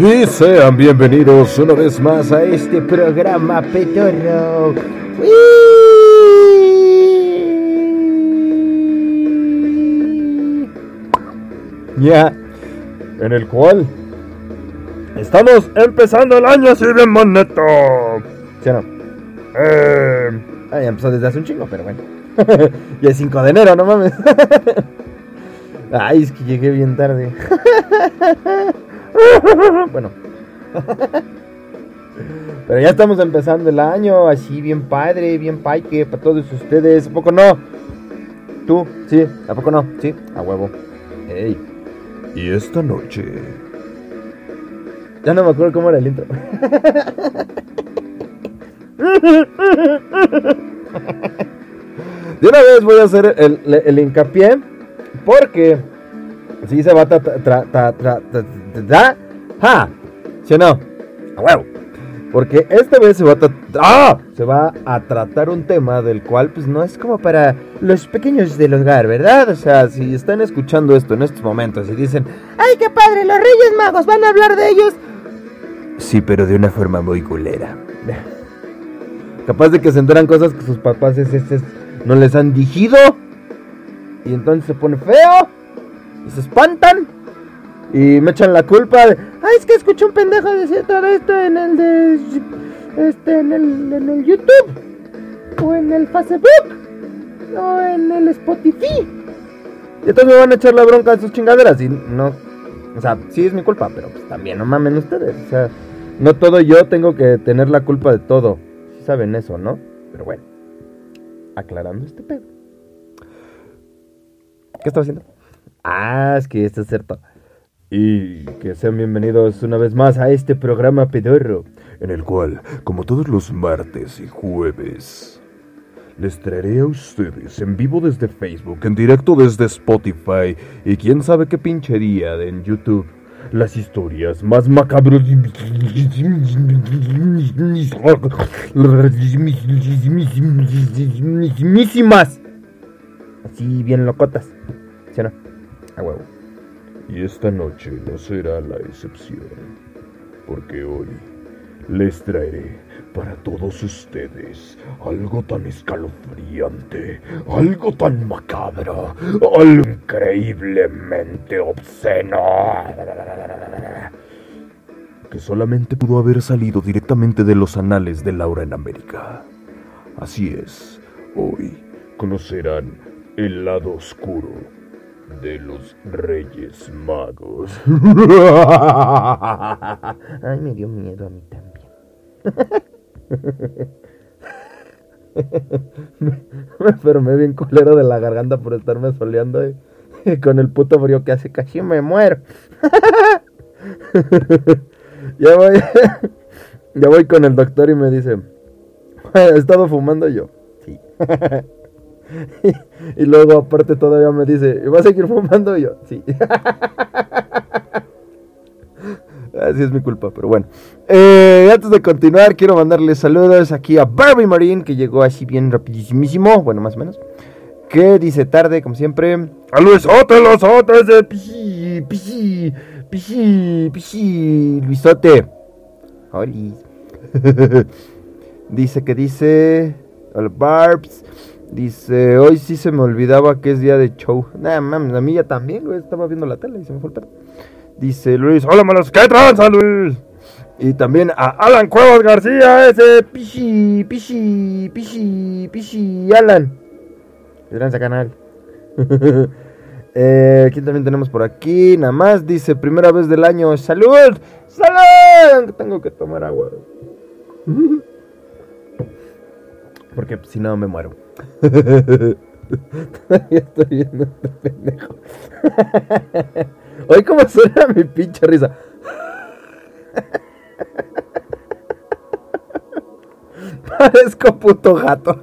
Y sean bienvenidos una vez más a este programa Petorro. Ya, en el cual estamos empezando el año así bonito. ¿Sí o no? Eh, ah, ya empezó desde hace un chingo, pero bueno. ya es 5 de enero, no mames. Ay, es que llegué bien tarde. bueno. Pero ya estamos empezando el año, así bien padre, bien paique para todos ustedes. ¿A poco no? ¿Tú? ¿Sí? ¿A poco no? ¿Sí? A huevo. Ey. Y esta noche... Ya no me acuerdo cómo era el intro. De una vez voy a hacer el, el hincapié porque si se va a tratar. ¡Ja! ¿Sí o no? Porque esta vez se va a ¡Ah! Se va a tratar un tema del cual, pues no es como para los pequeños del hogar, ¿verdad? O sea, si están escuchando esto en estos momentos y dicen, ¡ay, qué padre! Los Reyes Magos van a hablar de ellos. Sí, pero de una forma muy culera. Capaz de que se enteran cosas que sus papás no les han dijido. Y entonces se pone feo. Y se espantan. Y me echan la culpa de, ay, es que escuché un pendejo decir todo esto en el de, este, en el, en el YouTube, o en el Facebook, o en el Spotify. Y entonces me van a echar la bronca de sus chingaderas y no, o sea, sí es mi culpa, pero pues también no mamen ustedes, o sea, no todo yo tengo que tener la culpa de todo. Si saben eso, ¿no? Pero bueno, aclarando este pedo. ¿Qué estaba haciendo? Ah, es que esto es cierto. Y que sean bienvenidos una vez más a este programa pedorro, en el cual, como todos los martes y jueves, les traeré a ustedes en vivo desde Facebook, en directo desde Spotify y quién sabe qué pinchería en YouTube. Las historias más macabras Así bien locotas. ¿Sí no? A huevo. Y esta noche no será la excepción, porque hoy les traeré para todos ustedes algo tan escalofriante, algo tan macabro, algo increíblemente obsceno, que solamente pudo haber salido directamente de los anales de Laura en América. Así es, hoy conocerán el lado oscuro de los Reyes Magos. Ay, me dio miedo a mí también. me, enfermé bien culero de la garganta por estarme soleando y, con el puto frío que hace casi me muero. ya voy, ya voy con el doctor y me dice, ¿he estado fumando yo? Sí. y luego aparte todavía me dice, ¿y vas a seguir fumando? yo, sí. Así es mi culpa, pero bueno. Eh, antes de continuar, quiero mandarle saludos aquí a Barbie Marine, que llegó así bien rapidísimo, bueno, más o menos. Que dice tarde, como siempre. A Luis los otros de Pichi, Pichi, Pichi, Pichi, Luisote. Hola. dice que dice. Al Barbs. Dice, hoy sí se me olvidaba que es día de show. Nah, mames, a mí ya también, güey. Estaba viendo la tele y se me fue Dice Luis, hola malos, ¿qué tranza, Luis? Y también a Alan Cuevas García, ese pichi, pichi, pichi, pichi, Alan. ¿Qué tranza, canal? eh, ¿Quién también tenemos por aquí? Nada más dice, primera vez del año, ¡salud! ¡Salud! Tengo que tomar agua. Porque si no me muero. Todavía estoy viendo este pendejo. Hoy como suena mi pinche risa. Parezco puto gato.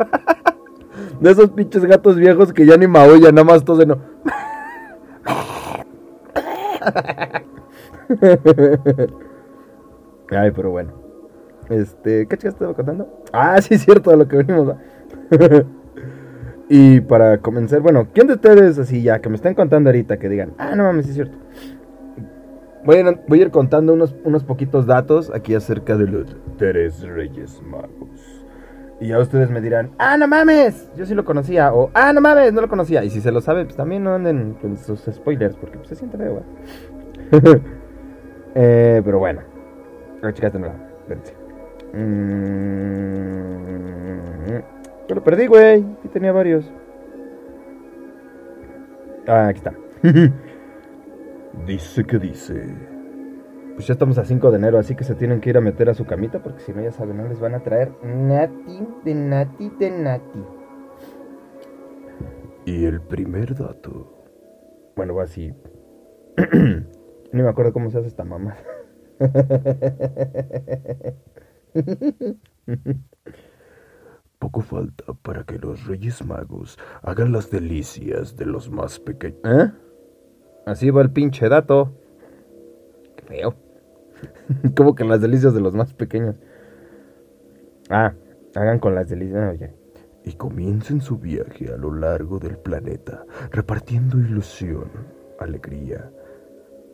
De esos pinches gatos viejos que ya ni maullan, nada más todos no. Ay, pero bueno. Este, ¿qué chicas estaba contando? Ah, sí, es cierto, de lo que venimos. Y para comenzar, bueno, ¿quién de ustedes, así ya, que me están contando ahorita, que digan, ah, no mames, es cierto? Voy a, ir contando unos, unos poquitos datos aquí acerca de los tres reyes magos. Y ya ustedes me dirán, ah, no mames, yo sí lo conocía. O, ah, no mames, no lo conocía. Y si se lo sabe, pues también no anden con sus spoilers, porque pues, se siente feo, güey. eh, pero bueno. Chicas, de. Espérense. Mm, lo perdí, güey. Aquí tenía varios. Ah, aquí está. dice que dice. Pues ya estamos a 5 de enero, así que se tienen que ir a meter a su camita porque si no, ya saben, no les van a traer nati de nati de nati. Y el primer dato. Bueno, va así. Ni me acuerdo cómo se hace esta mamá. Poco falta para que los Reyes Magos hagan las delicias de los más pequeños. ¿Eh? Así va el pinche dato. Qué feo. Como que las delicias de los más pequeños. Ah, hagan con las delicias. Y comiencen su viaje a lo largo del planeta, repartiendo ilusión, alegría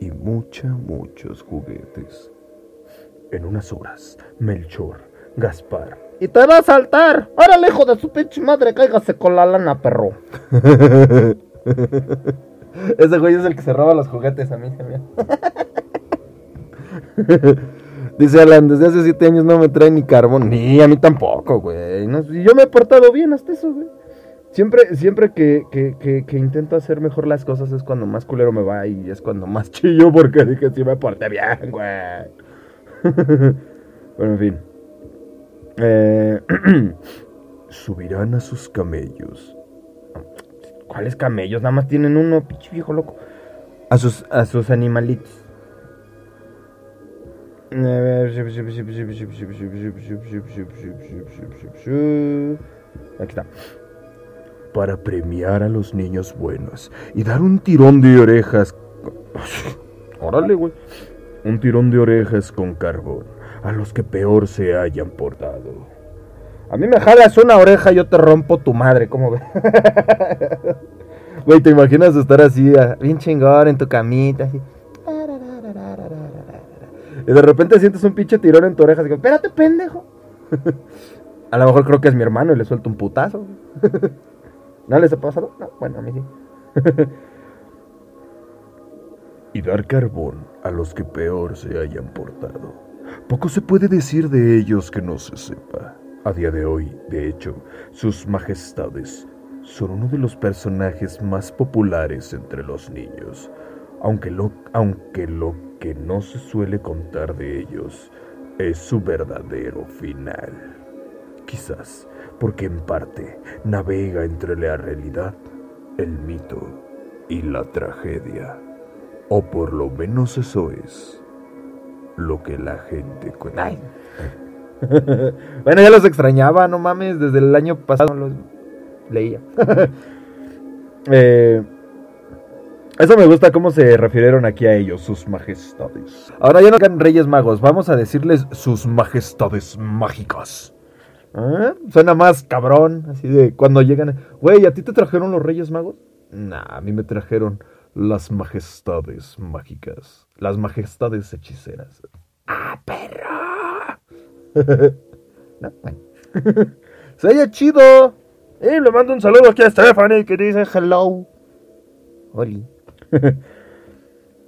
y mucha, muchos juguetes. En unas horas, Melchor, Gaspar. ¡Y te va a saltar! ¡Órale, hijo de su pinche madre! ¡Cáigase con la lana, perro! Ese güey es el que se roba los juguetes a mí. Dice Alan, desde hace siete años no me trae ni carbón. Ni a mí tampoco, güey. yo me he portado bien hasta eso, güey. Siempre, siempre que, que, intento hacer mejor las cosas es cuando más culero me va y es cuando más chillo porque dije sí me porté bien, güey. bueno, en fin. Eh, subirán a sus camellos. ¿Cuáles camellos? Nada más tienen uno, pinche viejo loco. A sus, a sus animalitos. Aquí está. Para premiar a los niños buenos y dar un tirón de orejas. Órale, güey. Un tirón de orejas con carbón a los que peor se hayan portado. A mí me jalas una oreja y yo te rompo tu madre, ¿cómo ves? Güey, ¿te imaginas estar así, bien chingón en tu camita? Así? Y de repente sientes un pinche tirón en tu oreja. Digo, espérate, pendejo. a lo mejor creo que es mi hermano y le suelto un putazo. ¿No les ha pasado? No, bueno, a mí sí. y dar carbón a los que peor se hayan portado. Poco se puede decir de ellos que no se sepa. A día de hoy, de hecho, sus majestades son uno de los personajes más populares entre los niños, aunque lo, aunque lo que no se suele contar de ellos es su verdadero final. Quizás porque en parte navega entre la realidad, el mito y la tragedia. O por lo menos eso es lo que la gente cuenta. bueno, ya los extrañaba, no mames, desde el año pasado los leía. eh, eso me gusta cómo se refirieron aquí a ellos, sus majestades. Ahora ya no quedan reyes magos, vamos a decirles sus majestades mágicas. ¿Eh? Suena más cabrón, así de cuando llegan. Güey, ¿a ti te trajeron los reyes magos? Nah, a mí me trajeron las majestades mágicas. Las majestades hechiceras. ¡Ah, perro! ¡Se chido! Y le mando un saludo aquí a Stephanie que dice hello. Oli.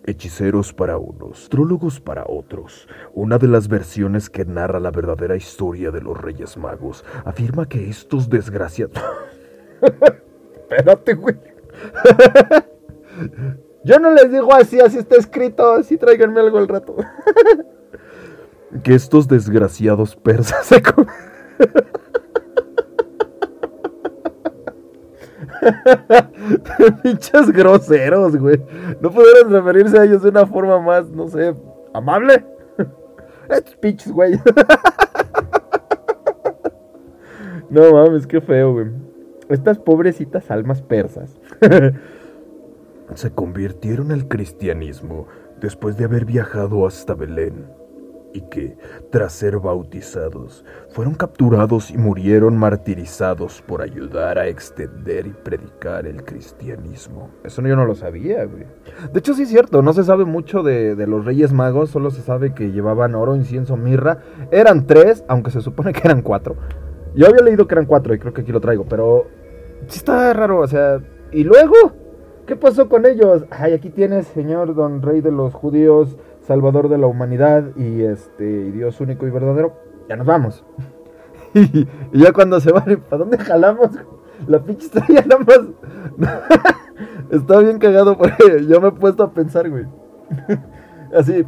Hechiceros para unos, astrólogos para otros. Una de las versiones que narra la verdadera historia de los Reyes Magos afirma que estos desgraciados... Espérate, güey. Yo no les digo así, así está escrito, así tráiganme algo al rato. que estos desgraciados persas se Pinches groseros, güey. No pudieron referirse a ellos de una forma más, no sé, amable. Estos pinches, güey. no mames, qué feo, güey. Estas pobrecitas almas persas se convirtieron al cristianismo después de haber viajado hasta Belén y que, tras ser bautizados, fueron capturados y murieron martirizados por ayudar a extender y predicar el cristianismo. Eso yo no lo sabía, güey. De hecho, sí es cierto, no se sabe mucho de, de los Reyes Magos, solo se sabe que llevaban oro, incienso, mirra. Eran tres, aunque se supone que eran cuatro. Yo había leído que eran cuatro y creo que aquí lo traigo, pero sí está raro, o sea, ¿y luego? ¿Qué pasó con ellos? Ay, aquí tienes, señor don rey de los judíos, salvador de la humanidad y este Dios único y verdadero. Ya nos vamos. y, ya cuando se van, ¿para dónde jalamos? La pinche estrella nada más. Está bien cagado porque yo me he puesto a pensar, güey. Así,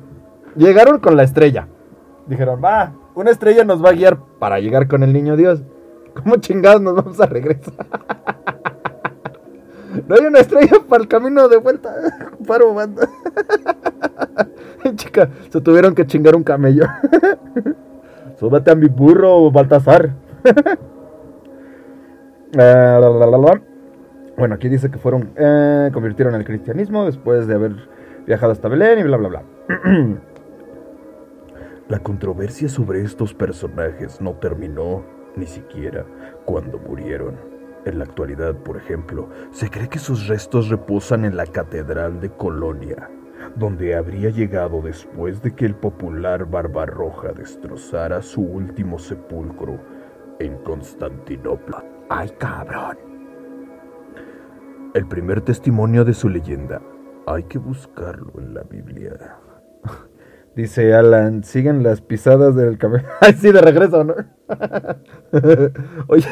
llegaron con la estrella. Dijeron, va, una estrella nos va a guiar para llegar con el niño Dios. ¿Cómo chingados nos vamos a regresar? No hay una estrella para el camino de vuelta. Paro, banda. Chica, se tuvieron que chingar un camello. Súbete a mi burro, Baltasar. Eh, bueno, aquí dice que fueron, eh, convirtieron al cristianismo después de haber viajado hasta Belén y bla, bla, bla. La controversia sobre estos personajes no terminó ni siquiera cuando murieron. En la actualidad, por ejemplo, se cree que sus restos reposan en la Catedral de Colonia, donde habría llegado después de que el popular Barbarroja destrozara su último sepulcro en Constantinopla. ¡Ay, cabrón! El primer testimonio de su leyenda hay que buscarlo en la Biblia. Dice Alan, siguen las pisadas del camello. Ay, sí, de regreso, ¿no? Oye,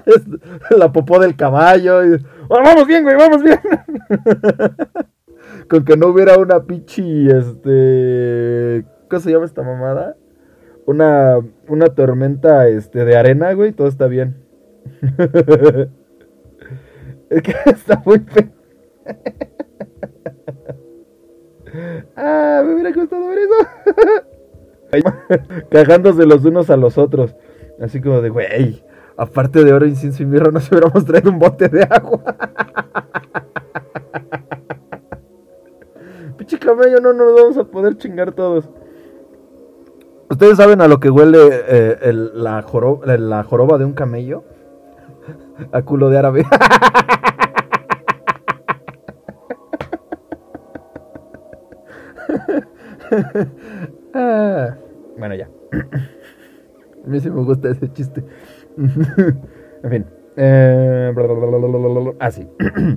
la popó del caballo. vamos bien, güey, vamos bien. Con que no hubiera una pichi, este... ¿Cómo se llama esta mamada? Una, una tormenta este, de arena, güey, todo está bien. es que está muy feo. Ah, me hubiera gustado ver eso. Cagándose los unos a los otros. Así como de, güey, aparte de oro, incienso y mirra, nos hubiéramos traído un bote de agua. Pinche camello, no nos vamos a poder chingar todos. ¿Ustedes saben a lo que huele eh, la, joroba, la joroba de un camello? A culo de árabe. Ah, bueno, ya. A mí sí me gusta ese chiste. en fin. Eh, así. Ah,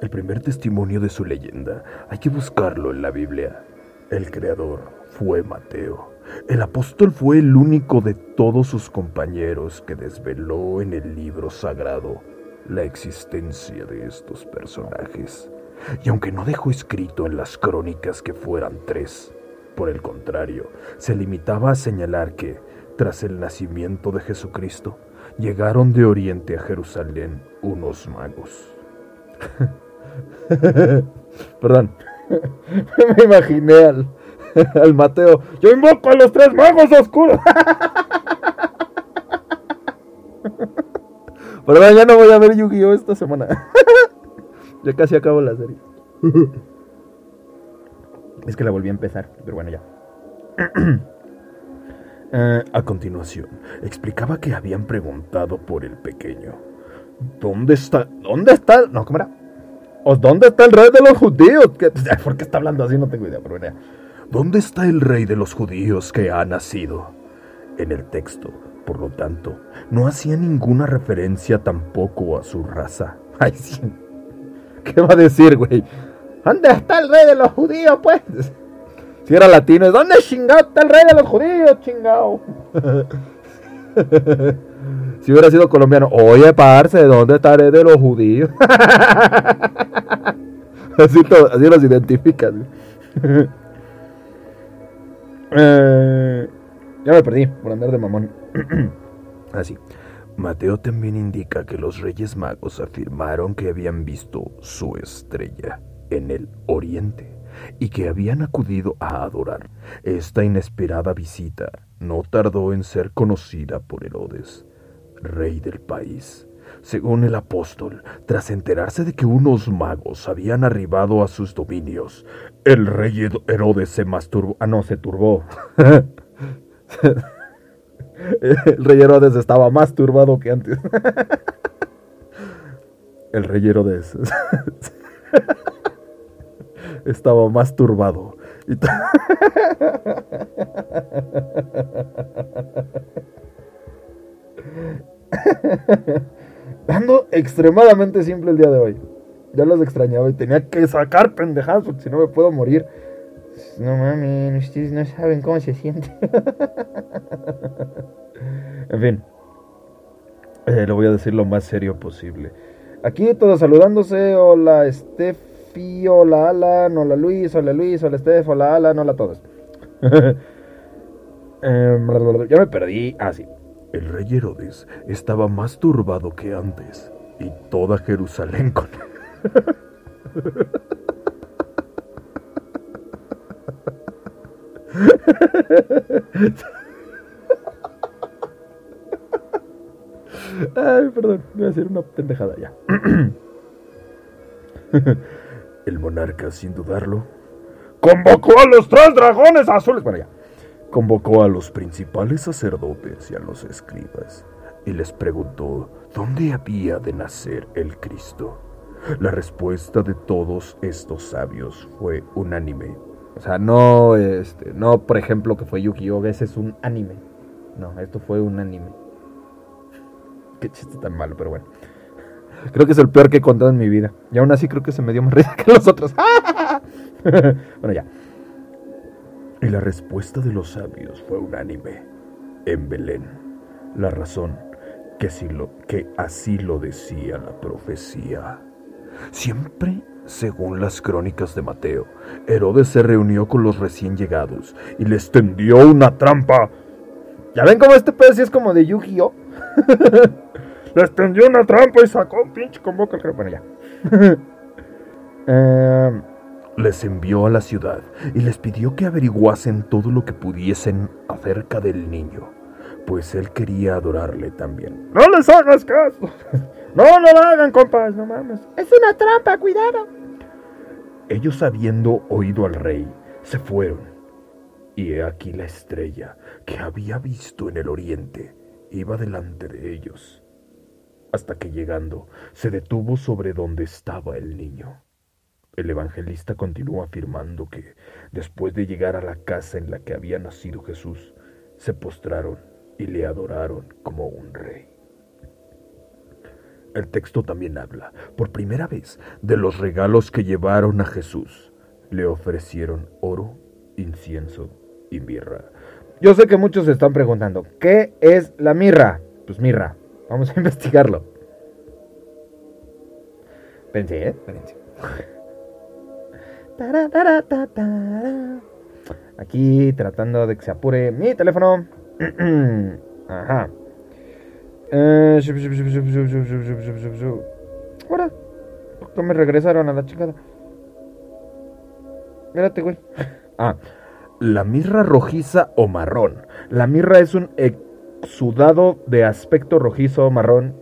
el primer testimonio de su leyenda hay que buscarlo en la Biblia. El creador fue Mateo. El apóstol fue el único de todos sus compañeros que desveló en el libro sagrado la existencia de estos personajes y aunque no dejó escrito en las crónicas que fueran tres, por el contrario, se limitaba a señalar que, tras el nacimiento de Jesucristo, llegaron de Oriente a Jerusalén unos magos. Perdón, me imaginé al, al Mateo. Yo invoco a los tres magos oscuros. Perdón, ya no voy a ver Yu-Gi-Oh esta semana. Ya casi acabo la serie. es que la volví a empezar, pero bueno, ya. Eh, a continuación, explicaba que habían preguntado por el pequeño. ¿Dónde está? ¿Dónde está? No, ¿cómo era? ¿O dónde está el rey de los judíos? ¿Por qué está hablando así? No tengo idea, pero bueno. ¿Dónde está el rey de los judíos que ha nacido? En el texto, por lo tanto, no hacía ninguna referencia tampoco a su raza. Ay, sí. ¿Qué va a decir, güey? ¿Dónde está el rey de los judíos, pues? Si era latino, ¿dónde chingado está el rey de los judíos, chingado? si hubiera sido colombiano, oye, parce, ¿dónde está el rey de los judíos? así, así los identifican. Eh, ya me perdí por andar de mamón. así. Mateo también indica que los Reyes Magos afirmaron que habían visto su estrella en el oriente y que habían acudido a adorar. Esta inesperada visita no tardó en ser conocida por Herodes, rey del país, Según el apóstol, tras enterarse de que unos magos habían arribado a sus dominios, el rey Herodes se masturbó. Ah, no, se turbó. el rey Herodes estaba más turbado que antes. el rey Herodes estaba más turbado. Ando extremadamente simple el día de hoy. Ya los extrañaba y tenía que sacar pendejadas porque si no me puedo morir. No mames, ustedes no saben cómo se siente. en fin. Eh, lo voy a decir lo más serio posible. Aquí todos saludándose. Hola Steffi, hola Alan, hola Luis, hola Luis, hola Steph, hola Alan, hola a todos. Em, ya me perdí. Ah, sí. El rey Herodes estaba más turbado que antes y toda Jerusalén con Ay, perdón, voy a hacer una pendejada ya. El monarca, sin dudarlo, convocó a los tres dragones azules. Bueno, ya convocó a los principales sacerdotes y a los escribas y les preguntó dónde había de nacer el Cristo. La respuesta de todos estos sabios fue unánime. O sea, no, este, no, por ejemplo, que fue Yuki-Oh, ese es un anime. No, esto fue un anime. Qué chiste tan malo, pero bueno. Creo que es el peor que he contado en mi vida. Y aún así creo que se me dio más risa que los otros. bueno, ya. Y la respuesta de los sabios fue unánime. En Belén. La razón que, si lo, que así lo decía la profecía. Siempre, según las crónicas de Mateo, Herodes se reunió con los recién llegados y les tendió una trampa. ¿Ya ven cómo este pedo sí es como de Yu-Gi-Oh? les tendió una trampa y sacó un pinche convoca. Bueno, ya. eh, les envió a la ciudad y les pidió que averiguasen todo lo que pudiesen acerca del niño, pues él quería adorarle también. No les hagas caso. No, no lo hagan, compas, no mames. Es una trampa, cuidado. Ellos habiendo oído al rey, se fueron. Y he aquí la estrella que había visto en el oriente iba delante de ellos, hasta que llegando se detuvo sobre donde estaba el niño. El evangelista continúa afirmando que, después de llegar a la casa en la que había nacido Jesús, se postraron y le adoraron como un rey. El texto también habla, por primera vez, de los regalos que llevaron a Jesús. Le ofrecieron oro, incienso y mirra. Yo sé que muchos se están preguntando, ¿qué es la mirra? Pues mirra, vamos a investigarlo. Pensé, ¿eh? Pensé. Aquí tratando de que se apure mi teléfono. Ajá. Ahora, me regresaron a la chingada. Espérate, güey. Ah, la mirra rojiza o marrón. La mirra es un exudado de aspecto rojizo o marrón.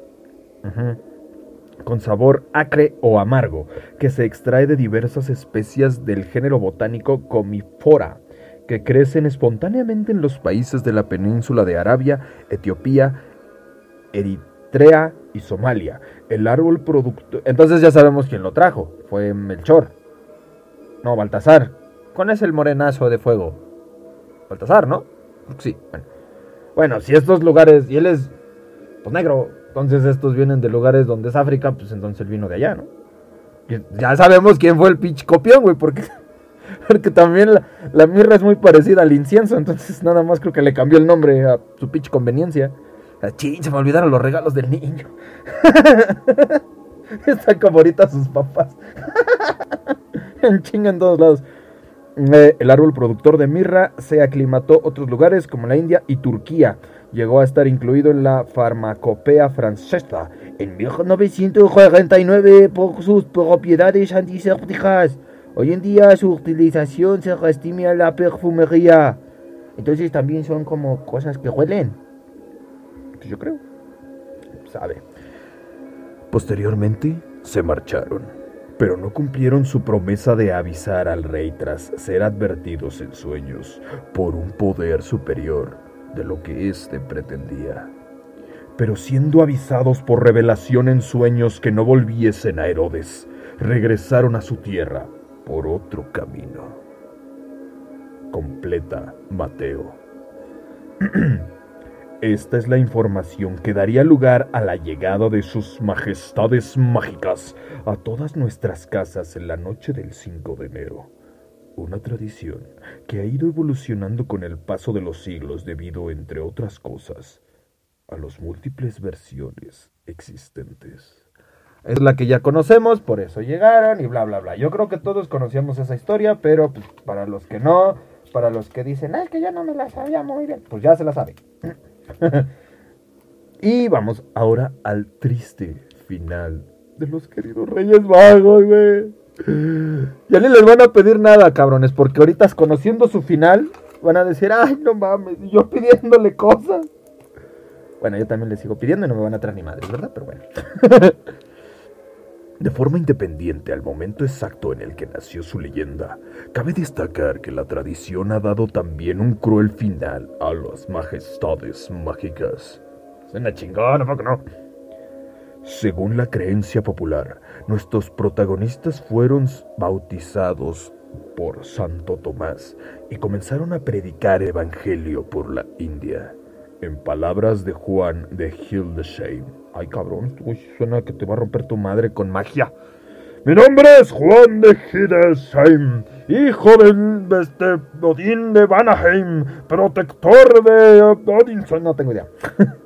Con sabor acre o amargo, que se extrae de diversas especias del género botánico Comifora, que crecen espontáneamente en los países de la península de Arabia, Etiopía, Eritrea y Somalia. El árbol producto... Entonces ya sabemos quién lo trajo. Fue Melchor. No, Baltasar. ¿Cuál es el morenazo de fuego? Baltasar, ¿no? Sí. Bueno. si estos lugares... Y él es... Pues negro. Entonces estos vienen de lugares donde es África, pues entonces él vino de allá, ¿no? ya sabemos quién fue el pinche copión, güey, porque, porque también la, mirra es muy parecida al incienso, entonces nada más creo que le cambió el nombre a su pinche conveniencia. Ching, se me olvidaron los regalos del niño. Están como ahorita sus papás. en chinga en todos lados. Eh, el árbol productor de mirra se aclimató otros lugares como la India y Turquía llegó a estar incluido en la farmacopea francesa en 1949 por sus propiedades antisépticas. Hoy en día su utilización se restime a la perfumería. Entonces también son como cosas que huelen. Yo creo. Sabe. Posteriormente se marcharon, pero no cumplieron su promesa de avisar al rey tras ser advertidos en sueños por un poder superior de lo que éste pretendía. Pero siendo avisados por revelación en sueños que no volviesen a Herodes, regresaron a su tierra por otro camino. Completa Mateo. Esta es la información que daría lugar a la llegada de sus majestades mágicas a todas nuestras casas en la noche del 5 de enero. Una tradición que ha ido evolucionando con el paso de los siglos debido, entre otras cosas, a las múltiples versiones existentes. Es la que ya conocemos, por eso llegaron y bla, bla, bla. Yo creo que todos conocíamos esa historia, pero pues, para los que no, para los que dicen, es que yo no me la sabía muy bien, pues ya se la sabe. y vamos ahora al triste final de los queridos Reyes Magos, güey. Ya ni les van a pedir nada, cabrones, porque ahorita conociendo su final, van a decir, ay, no mames, yo pidiéndole cosas. Bueno, yo también les sigo pidiendo y no me van a traer ni madres, ¿verdad? Pero bueno. De forma independiente al momento exacto en el que nació su leyenda, cabe destacar que la tradición ha dado también un cruel final a las majestades mágicas. Suena chingón, ¿no? no? Según la creencia popular, nuestros protagonistas fueron bautizados por Santo Tomás y comenzaron a predicar evangelio por la India. En palabras de Juan de Hildesheim. Ay, cabrón, esto suena que te va a romper tu madre con magia. Mi nombre es Juan de Hildesheim, hijo del este, Odín de Vanaheim, protector de Odinson. No tengo idea.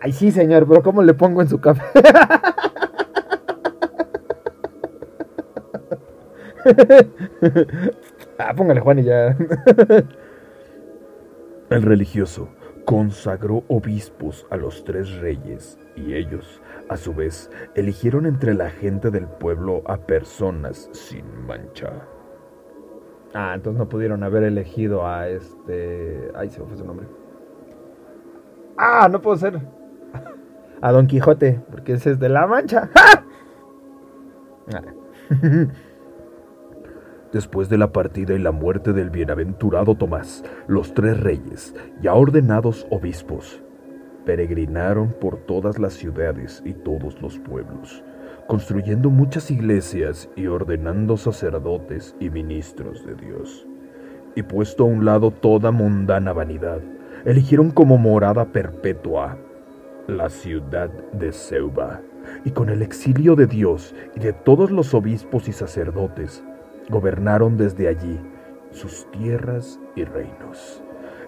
Ay, sí, señor, pero ¿cómo le pongo en su café? ah, póngale Juan y ya. El religioso consagró obispos a los tres reyes y ellos, a su vez, eligieron entre la gente del pueblo a personas sin mancha. Ah, entonces no pudieron haber elegido a este... Ay, se me fue su nombre. Ah, no puedo ser. A Don Quijote, porque ese es de la mancha. ¡Ja! Después de la partida y la muerte del bienaventurado Tomás, los tres reyes, ya ordenados obispos, peregrinaron por todas las ciudades y todos los pueblos, construyendo muchas iglesias y ordenando sacerdotes y ministros de Dios. Y puesto a un lado toda mundana vanidad, eligieron como morada perpetua la ciudad de Seuba, y con el exilio de Dios y de todos los obispos y sacerdotes, gobernaron desde allí sus tierras y reinos,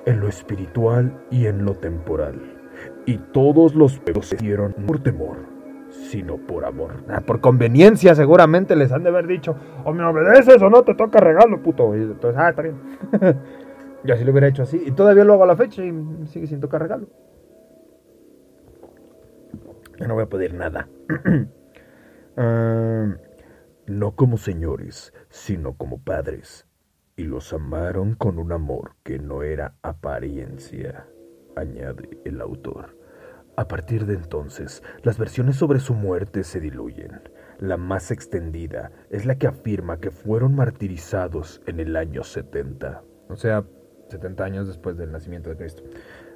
en lo espiritual y en lo temporal. Y todos los pueblos se hicieron por temor, sino por amor. Ah, por conveniencia seguramente les han de haber dicho, o me obedeces o no te toca regalo, puto. Y entonces, ah, está bien. Yo así lo hubiera hecho así. Y todavía lo hago a la fecha y sigue sin tocar regalo. Yo no voy a pedir nada. Ah, no como señores, sino como padres, y los amaron con un amor que no era apariencia, añade el autor. A partir de entonces, las versiones sobre su muerte se diluyen. La más extendida es la que afirma que fueron martirizados en el año 70. O sea, 70 años después del nacimiento de Cristo.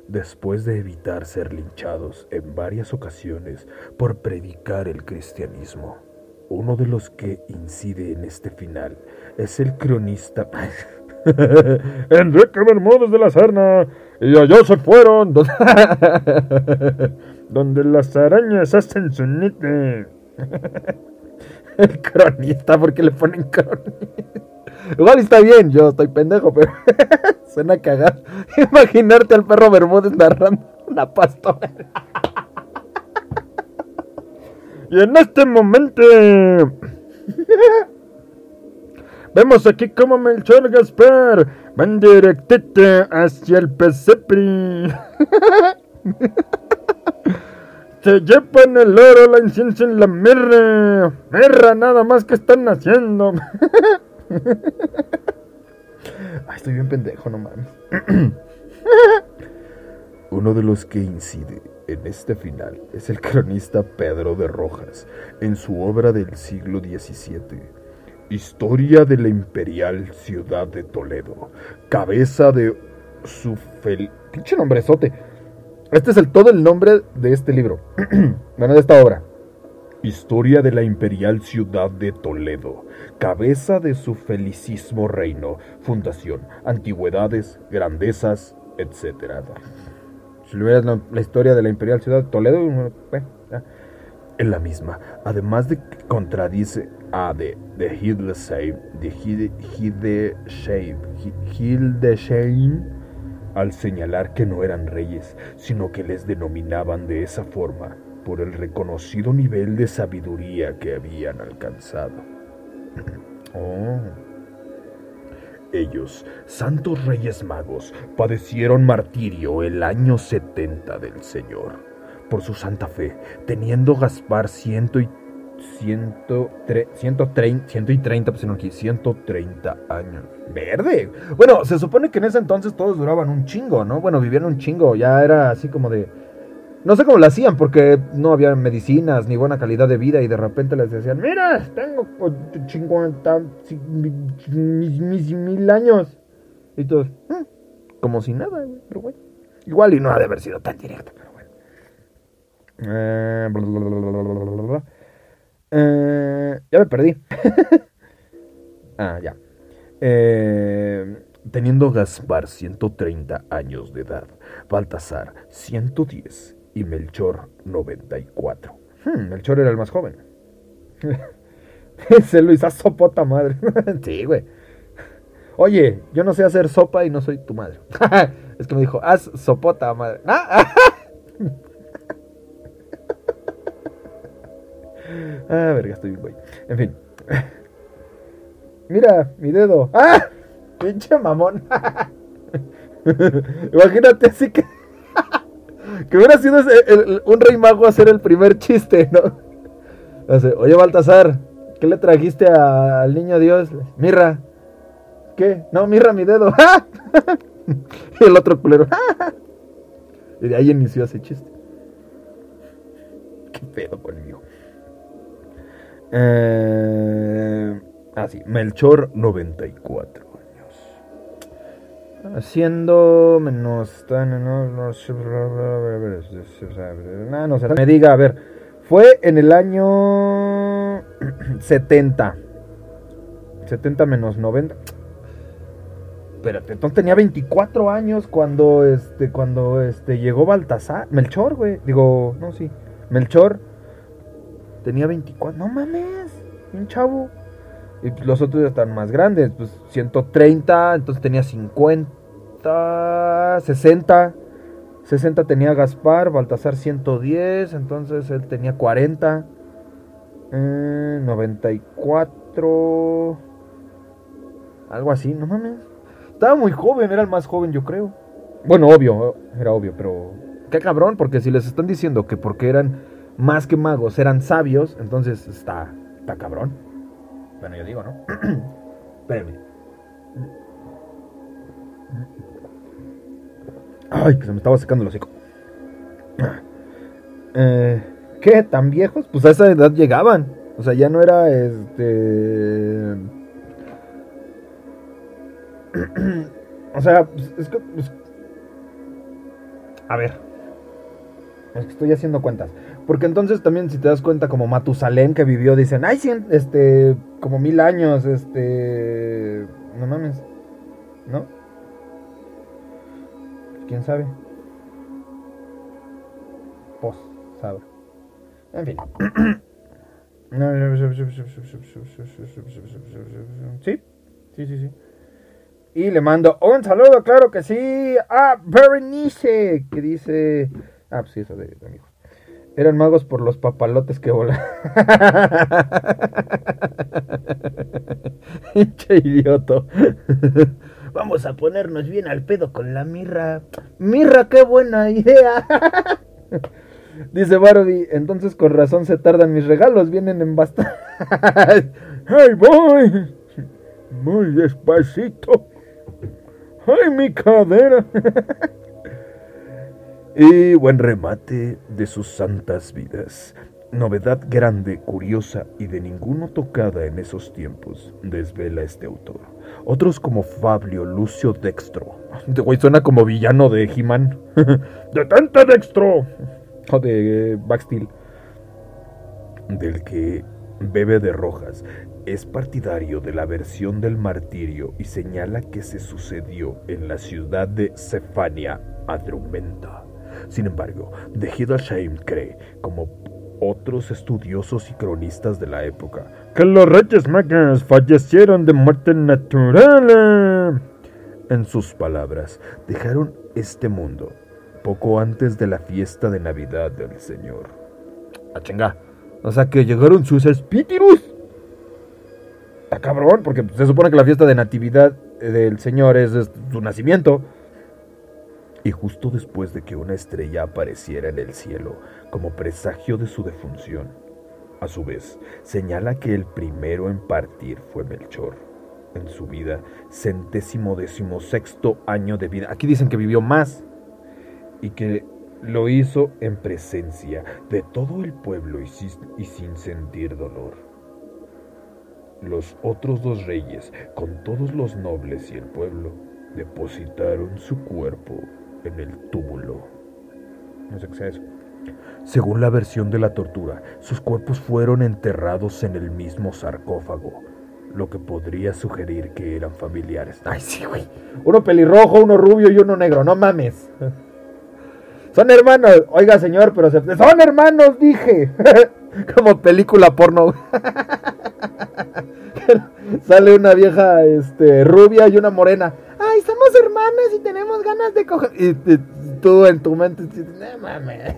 Después de evitar ser linchados en varias ocasiones por predicar el cristianismo. Uno de los que incide en este final es el cronista Enrique Bermúdez de la Serna y allá se fueron donde las arañas hacen su nite. el cronista, porque le ponen cronista? Igual está bien, yo estoy pendejo, pero suena a cagar. Imaginarte al perro Bermúdez narrando una pastora. Y en este momento vemos aquí como Melchor Gaspar van directito hacia el Pesepri. Se llevan el oro, la incienso y la mirra. Mirra nada más que están haciendo. Ay, estoy bien pendejo, no mames. Uno de los que incide en este final es el cronista Pedro de Rojas, en su obra del siglo XVII, Historia de la Imperial Ciudad de Toledo, cabeza de su fel... Pinche nombrezote. Este es el, todo el nombre de este libro. bueno, de esta obra. Historia de la imperial ciudad de Toledo, cabeza de su felicísimo reino, fundación, antigüedades, grandezas, etc. Si le hubieras la, historia de la imperial ciudad de Toledo. En la misma, además de que contradice a de, de Hildesheim, de Hildesheim, al señalar que no eran reyes, sino que les denominaban de esa forma por el reconocido nivel de sabiduría que habían alcanzado. Oh. Ellos, santos reyes magos, padecieron martirio el año 70 del Señor, por su santa fe, teniendo Gaspar ciento y, ciento, tre- ciento trein- ciento y treinta, pues no aquí, 130 años. Verde. Bueno, se supone que en ese entonces todos duraban un chingo, ¿no? Bueno, vivían un chingo. Ya era así como de. No sé cómo lo hacían porque no había medicinas ni buena calidad de vida y de repente les decían, mira, tengo 50 mil años. Y todos, ¿eh? como si nada, pero bueno. Igual y no ha de haber sido tan directo, pero bueno. Eh, eh, ya me perdí. ah, ya. Eh, teniendo Gaspar 130 años de edad, Baltasar 110 y Melchor 94. Hmm, Melchor era el más joven. Se lo hizo sopota madre. sí, güey. Oye, yo no sé hacer sopa y no soy tu madre. es que me dijo, haz sopota madre. Ah, ah verga, estoy bien, güey. En fin. Mira, mi dedo. ¡Ah! Pinche mamón. Imagínate así que. Que hubiera sido ese- el- el- un rey mago hacer el primer chiste, ¿no? Oye, Baltasar, ¿qué le trajiste al niño Dios? Mirra. ¿Qué? No, mirra mi dedo. y el otro culero. y de ahí inició ese chiste. ¿Qué pedo conmigo? Eh, ah, sí, Melchor 94 años. Haciendo menos no, me diga, a ver, fue en el año 70. 70 menos 90. Espérate, entonces tenía 24 años cuando este cuando este llegó Baltasar, Melchor, güey. Digo, no, sí. Melchor tenía 24. No mames, un chavo. Y los otros ya están más grandes, pues 130, entonces tenía 50, 60. 60 tenía Gaspar, Baltasar 110, entonces él tenía 40. eh, 94. Algo así, no mames. Estaba muy joven, era el más joven, yo creo. Bueno, obvio, era obvio, pero. Qué cabrón, porque si les están diciendo que porque eran más que magos, eran sabios, entonces está, está cabrón. Bueno, yo digo, ¿no? Espérenme. Ay, que se me estaba secando el hocico. Eh, ¿Qué? ¿Tan viejos? Pues a esa edad llegaban. O sea, ya no era este. o sea, pues, es que. pues, A ver. Es que estoy haciendo cuentas. Porque entonces también, si te das cuenta, como Matusalén que vivió, dicen, ay, cien- este. Como mil años, este. No mames. ¿No? ¿Quién sabe? Pues, sabe. En fin. Sí, sí, sí, sí. Y le mando un saludo, claro que sí, a Berenice, que dice... Ah, pues sí, eso de, de amigos. Eran magos por los papalotes que volan. Hinche idioto. Vamos a ponernos bien al pedo con la mirra. Mirra, qué buena idea. Dice Barbie, entonces con razón se tardan mis regalos, vienen en bastante. ¡Ay, voy! Muy despacito. ¡Ay, mi cadera! Y buen remate de sus santas vidas. Novedad grande, curiosa y de ninguno tocada en esos tiempos, desvela este autor. Otros como Fabio Lucio Dextro. De güey suena como villano de He-Man. ¡Detente, Dextro! o de eh. Del que bebe de rojas. Es partidario de la versión del martirio y señala que se sucedió en la ciudad de Cefania, Adrumenta. Sin embargo, de Hidalsheim cree, como otros estudiosos y cronistas de la época, que los reyes magos fallecieron de muerte natural. En sus palabras, dejaron este mundo poco antes de la fiesta de Navidad del Señor. ¡A ah, chinga! O sea que llegaron sus espíritus. Está cabrón, porque se supone que la fiesta de Natividad del Señor es su nacimiento. Y justo después de que una estrella apareciera en el cielo como presagio de su defunción, a su vez señala que el primero en partir fue Melchor. En su vida, centésimo décimo sexto año de vida. Aquí dicen que vivió más y que lo hizo en presencia de todo el pueblo y sin, sentir dolor. Los otros dos reyes, con todos los nobles y el pueblo, depositaron su cuerpo en el túmulo. No sé qué sea eso. Según la versión de la tortura, sus cuerpos fueron enterrados en el mismo sarcófago, lo que podría sugerir que eran familiares. Ay, sí, güey. Uno pelirrojo, uno rubio y uno negro, no mames. Son hermanos. Oiga, señor, pero son hermanos, dije. Como película porno. Sale una vieja este, rubia y una morena. Somos hermanas y tenemos ganas de coger. Y, tú en tu mente no mames.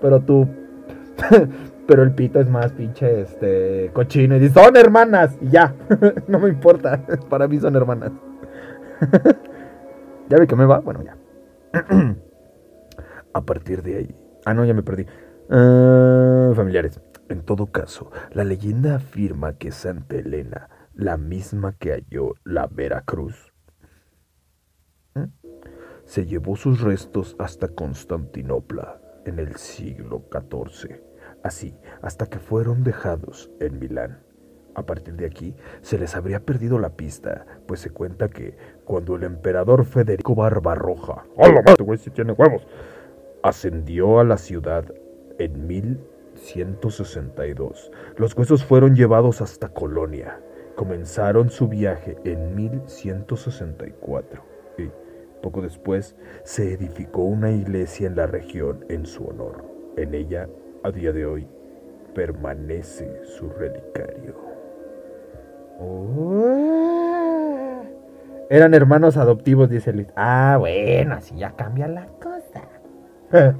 Pero tú. pero el pito es más pinche este cochino. Y dice, son hermanas. Y ya. no me importa. Para mí son hermanas. ¿Ya ve que me va? Bueno, ya. a partir de ahí. Ah, no, ya me perdí. Ah, familiares. En todo caso, la leyenda afirma que Santa Elena, la misma que halló la Veracruz, se llevó sus restos hasta Constantinopla en el siglo XIV, así hasta que fueron dejados en Milán. A partir de aquí se les habría perdido la pista, pues se cuenta que cuando el emperador Federico Barbarroja, ¡Hola, güey, si tiene huevos! ascendió a la ciudad en 1162. Los huesos fueron llevados hasta Colonia. Comenzaron su viaje en 1164 y poco después se edificó una iglesia en la región en su honor. En ella, a día de hoy, permanece su relicario. Oh. Eran hermanos adoptivos, dice Luis. Ah, bueno, así ya cambia la cosa.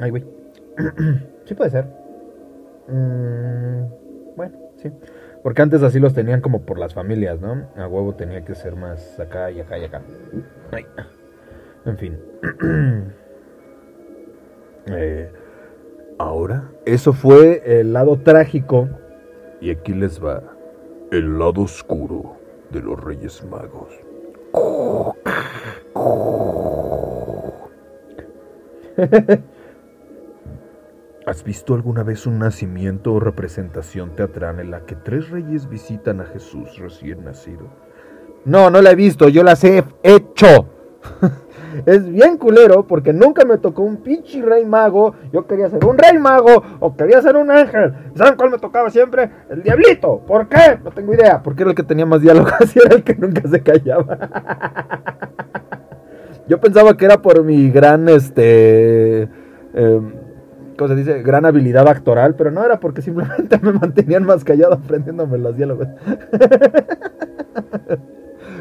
Ay, güey. sí puede ser. Mm, bueno, sí. Porque antes así los tenían como por las familias, ¿no? A huevo tenía que ser más acá y acá y acá. Ay. En fin. Eh, ahora. Eso fue el lado trágico. Y aquí les va el lado oscuro de los Reyes Magos. ¿Has visto alguna vez un nacimiento o representación teatral en la que tres reyes visitan a Jesús recién nacido? No, no la he visto, yo las he hecho. es bien culero porque nunca me tocó un pinche rey mago. Yo quería ser un rey mago o quería ser un ángel. ¿Saben cuál me tocaba siempre? El diablito. ¿Por qué? No tengo idea. Porque era el que tenía más diálogos y era el que nunca se callaba. Yo pensaba que era por mi gran, este... Em, ¿Cómo se dice? Gran habilidad actoral, pero no era porque simplemente me mantenían más callado aprendiéndome los diálogos.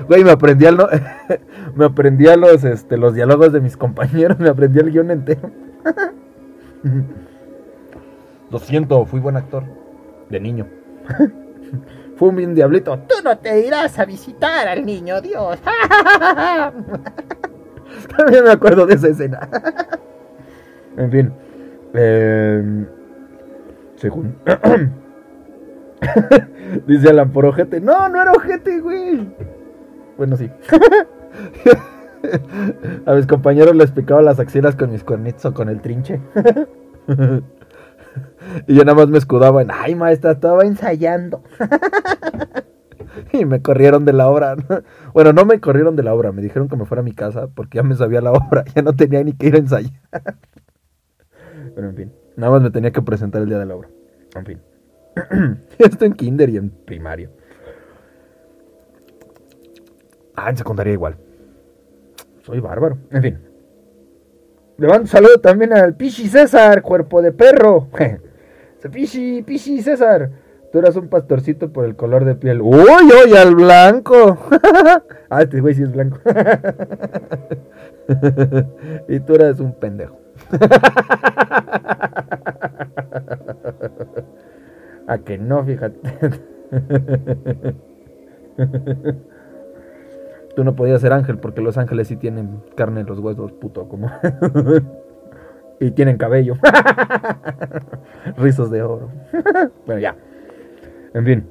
Güey, me aprendí a, me aprendí los, este, los diálogos de mis compañeros, me aprendí el guion entero. Lo siento, fui buen actor. De niño. Fui un bien diablito. Tú no te irás a visitar al niño Dios. También me acuerdo de esa escena. en fin. Eh, según. Dice Alan por ojete. No, no era ojete, güey. Bueno, sí. A mis compañeros les picaba las axilas con mis cuernitos o con el trinche. Y yo nada más me escudaba en, ay maestra, estaba ensayando. Y me corrieron de la obra. Bueno, no me corrieron de la obra, me dijeron que me fuera a mi casa porque ya me sabía la obra, ya no tenía ni que ir a ensayar. Pero en fin, nada más me tenía que presentar el día de la obra. En fin. Esto en kinder y en primario. Ah, en secundaria igual. Soy bárbaro. En fin. Le mando un saludo también al Pichi César, cuerpo de perro. Pichi, Pichi César. Tú eras un pastorcito por el color de piel. ¡Uy, uy, al blanco! ah, este güey sí es blanco. y tú eras un pendejo. A que no, fíjate. Tú no podías ser ángel porque los ángeles sí tienen carne en los huesos, puto, como. y tienen cabello. Rizos de oro. bueno, ya. En fin.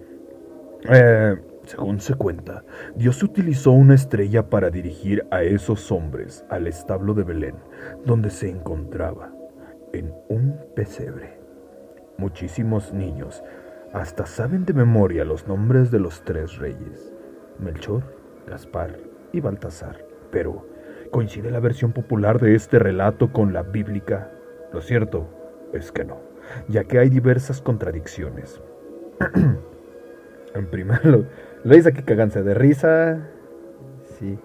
Eh, según se cuenta, Dios utilizó una estrella para dirigir a esos hombres al establo de Belén, donde se encontraba, en un pesebre. Muchísimos niños hasta saben de memoria los nombres de los tres reyes, Melchor, Gaspar y Baltasar. Pero, ¿coincide la versión popular de este relato con la bíblica? Lo cierto es que no, ya que hay diversas contradicciones. en primer lugar, lo dice que caganse de risa. Sí.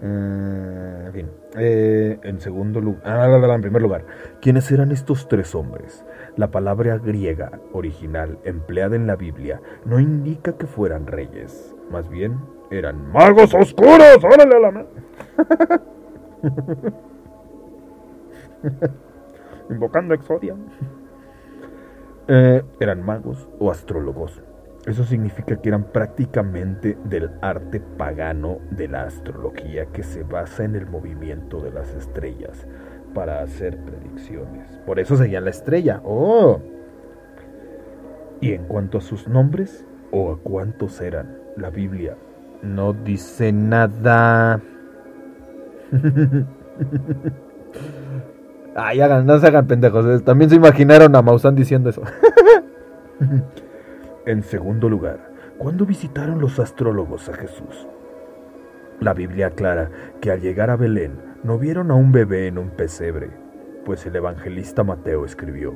Uh, en fin. Eh, en segundo lugar, ah, en primer lugar, ¿quiénes eran estos tres hombres? La palabra griega original empleada en la Biblia no indica que fueran reyes, más bien eran magos oscuros. ¡Órale a la Invocando Exodia. Eh, eran magos o astrólogos. Eso significa que eran prácticamente del arte pagano de la astrología que se basa en el movimiento de las estrellas para hacer predicciones. Por eso seguían la estrella. ¡Oh! Y en cuanto a sus nombres, o a cuántos eran, la Biblia no dice nada. Ay, hagan, no se hagan pendejos. También se imaginaron a Maussan diciendo eso. en segundo lugar, ¿cuándo visitaron los astrólogos a Jesús? La Biblia aclara que al llegar a Belén no vieron a un bebé en un pesebre, pues el evangelista Mateo escribió,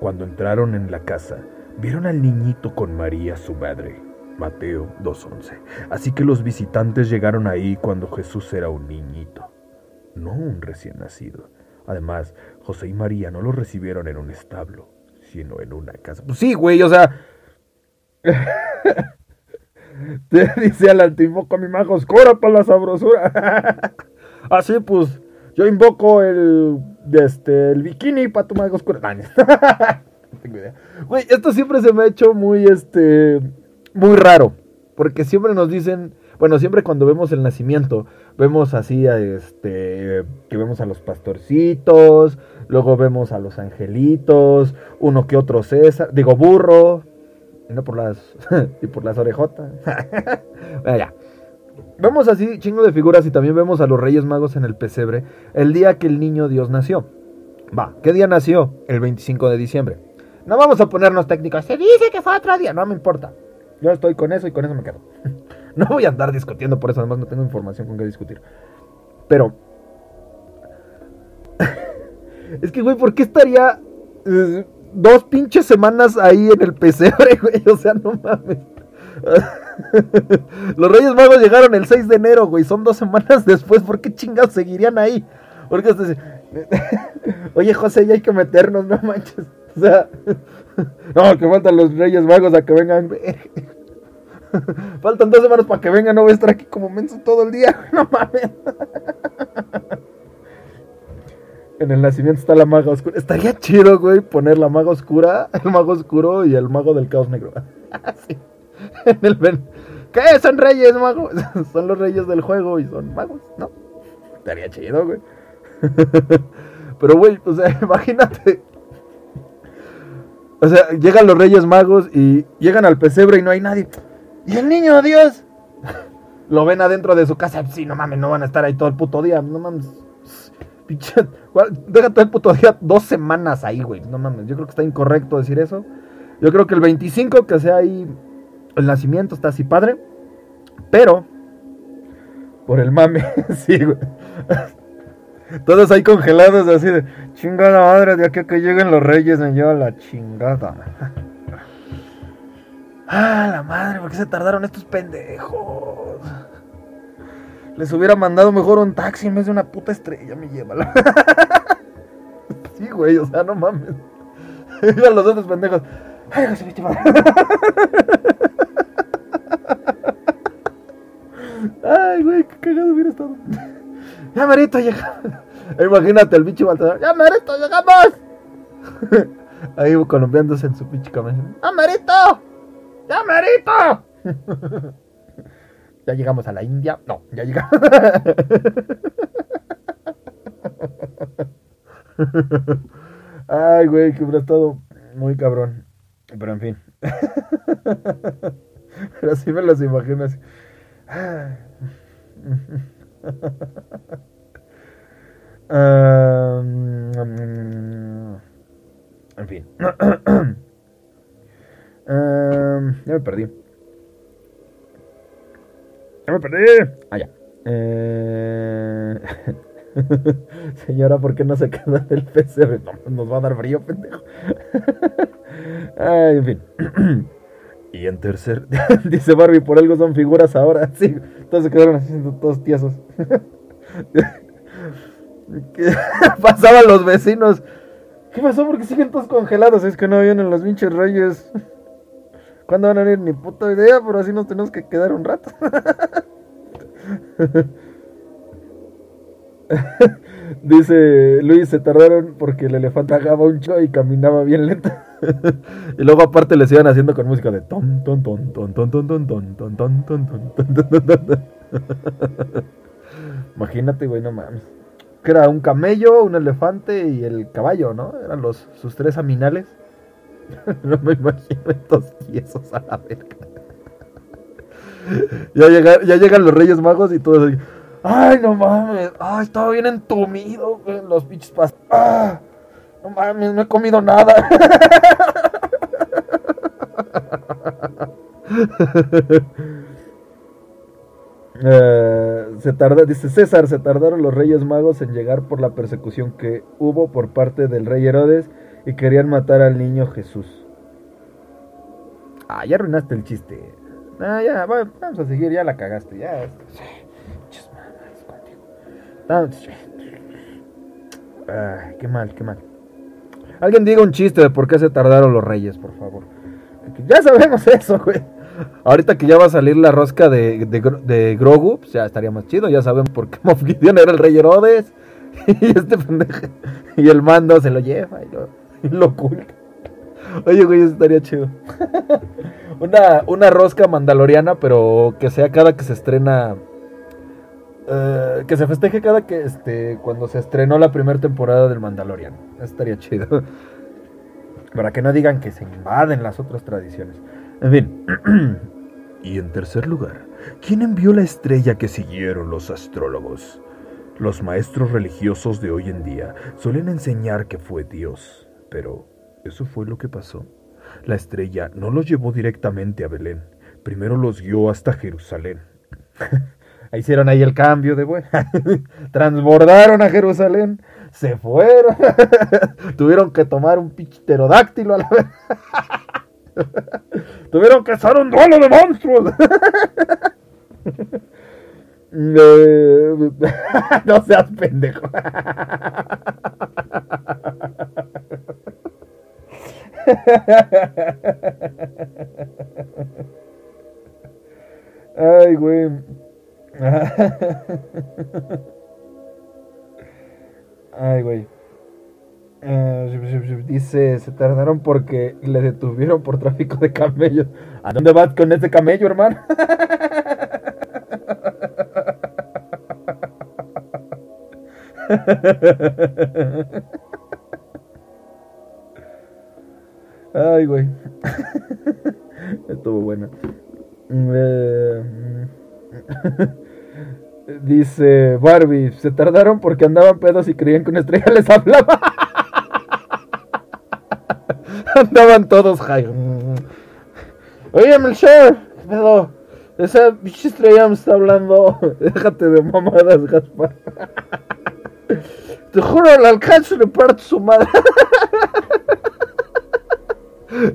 cuando entraron en la casa, vieron al niñito con María su madre Mateo 2.11. Así que los visitantes llegaron ahí cuando Jesús era un niñito, no un recién nacido. Además, José y María no lo recibieron en un establo, sino en una casa. Pues sí, güey, o sea... Te dice al antiinvoco a mi mago oscura para la sabrosura. Así pues, yo invoco el, este, el bikini para tu mago oscura. no tengo idea. Esto siempre se me ha hecho muy, este, muy raro, porque siempre nos dicen, bueno, siempre cuando vemos el nacimiento, vemos así este, que vemos a los pastorcitos, luego vemos a los angelitos, uno que otro César, digo burro, no por las, y por las orejotas. bueno, ya. Vemos así chingo de figuras y también vemos a los Reyes Magos en el pesebre el día que el niño Dios nació. Va, ¿qué día nació? El 25 de diciembre. No vamos a ponernos técnicos. Se dice que fue otro día, no me importa. Yo estoy con eso y con eso me quedo. no voy a andar discutiendo por eso, además no tengo información con qué discutir. Pero... es que, güey, ¿por qué estaría eh, dos pinches semanas ahí en el pesebre, güey? O sea, no mames. Los Reyes Magos llegaron el 6 de enero, güey. Son dos semanas después. ¿Por qué chingados seguirían ahí? Porque Oye, José, ya hay que meternos, no manches. O sea, no, que faltan los Reyes Magos a que vengan. Faltan dos semanas para que vengan, no voy a estar aquí como menso todo el día. No mames. En el nacimiento está la maga oscura. Estaría chido, güey, poner la maga oscura, el mago oscuro y el mago del caos negro. sí. En el ¿Qué? Son reyes magos. son los reyes del juego y son magos, ¿no? Estaría chido, güey. Pero, güey, o sea, imagínate o sea, llegan los Reyes Magos y llegan al pesebre y no hay nadie. ¿Y el niño Dios? lo ven adentro de su casa. Sí, no mames, no van a estar ahí todo el puto día. No mames. Pinche. Deja todo el puto día dos semanas ahí, güey. No mames. Yo creo que está incorrecto decir eso. Yo creo que el 25, que sea ahí el nacimiento, está así padre. Pero. Por el mame, sí, güey. Todos ahí congelados, así de chingada madre, de aquí a que lleguen los reyes me lleva la chingada. Ah, la madre, ¿por qué se tardaron estos pendejos? Les hubiera mandado mejor un taxi en vez de una puta estrella, me lleva. Sí, güey, o sea, no mames. Iban los otros pendejos. Ay, madre. Ay, güey, qué cagado hubiera estado. Ya merito llega. Imagínate el bicho Baltasar. Ya merito llegamos. Ahí colombiándose en su pinche camisa. ¡Ya merito! ¡Ya merito! Ya llegamos a la India. No, ya llegamos. Ay, güey, que hubiera estado muy cabrón. Pero en fin. Pero así me los imagino así. Um, en fin. Um, ya me perdí. Me perdí. Ah, ya. Eh, Señora, ¿por qué no se queda el PC? No, nos va a dar frío, pendejo. Ay, en fin. Y en tercer, dice Barbie, por algo son figuras ahora. Sí, todos se quedaron haciendo todos tiesos. Pasaban los vecinos. ¿Qué pasó? Porque siguen todos congelados. Es que no vienen los pinches reyes. ¿Cuándo van a venir? Ni puta idea, pero así nos tenemos que quedar un rato. Dice Luis, se tardaron porque el elefante agaba un show y caminaba bien lento. y luego aparte les iban haciendo con música de ton ton ton ton ton ton ton ton ton ton ton ton ton Imagínate, güey, no mames. Que era un camello, un elefante y el caballo, ¿no? Eran los sus tres aminales. no me imagino estos tiesos a la verga. ya, ya llegan los Reyes Magos y todos así. Ay, no mames. Ay, estaba bien entumido, los pinches pas. Ah, no mames, no he comido nada. Eh, se tarda, dice César, se tardaron los reyes magos en llegar por la persecución que hubo por parte del rey Herodes y querían matar al niño Jesús. Ah, ya arruinaste el chiste. Ah, ya, vamos a seguir, ya la cagaste, ya. Ay, qué mal, qué mal. Alguien diga un chiste de por qué se tardaron los reyes, por favor. Ya sabemos eso, güey. Ahorita que ya va a salir la rosca de, Grogu, pues ya estaría más chido. Ya sabemos por qué Moff Gideon era el rey Herodes. Y este pendejo. Y el mando se lo lleva y lo, lo oculta. Oye, güey, eso estaría chido. una, una rosca mandaloriana, pero que sea cada que se estrena. Eh, que se festeje cada que este cuando se estrenó la primera temporada del Mandalorian. Estaría chido. Para que no digan que se invaden las otras tradiciones. En fin. y en tercer lugar, ¿quién envió la estrella que siguieron los astrólogos? Los maestros religiosos de hoy en día suelen enseñar que fue Dios, pero eso fue lo que pasó. La estrella no los llevó directamente a Belén, primero los guió hasta Jerusalén. Hicieron ahí el cambio de bueno. Transbordaron a Jerusalén, se fueron, tuvieron que tomar un pichiterodáctilo a la vez. Tuvieron que hacer un duelo de monstruos. no seas pendejo. Ay, güey. Ay, güey. Eh, dice, se tardaron porque le detuvieron por tráfico de camellos. ¿A dónde vas con ese camello, hermano? Ay, güey. Estuvo bueno. Eh, Dice Barbie, se tardaron porque andaban pedos y creían que una estrella les hablaba. andaban todos high. Oye, Melchor, ¿qué pedo? Esa bicha estrella me está hablando. Déjate de mamadas, Gaspar. Te juro, al alcance le parto su madre.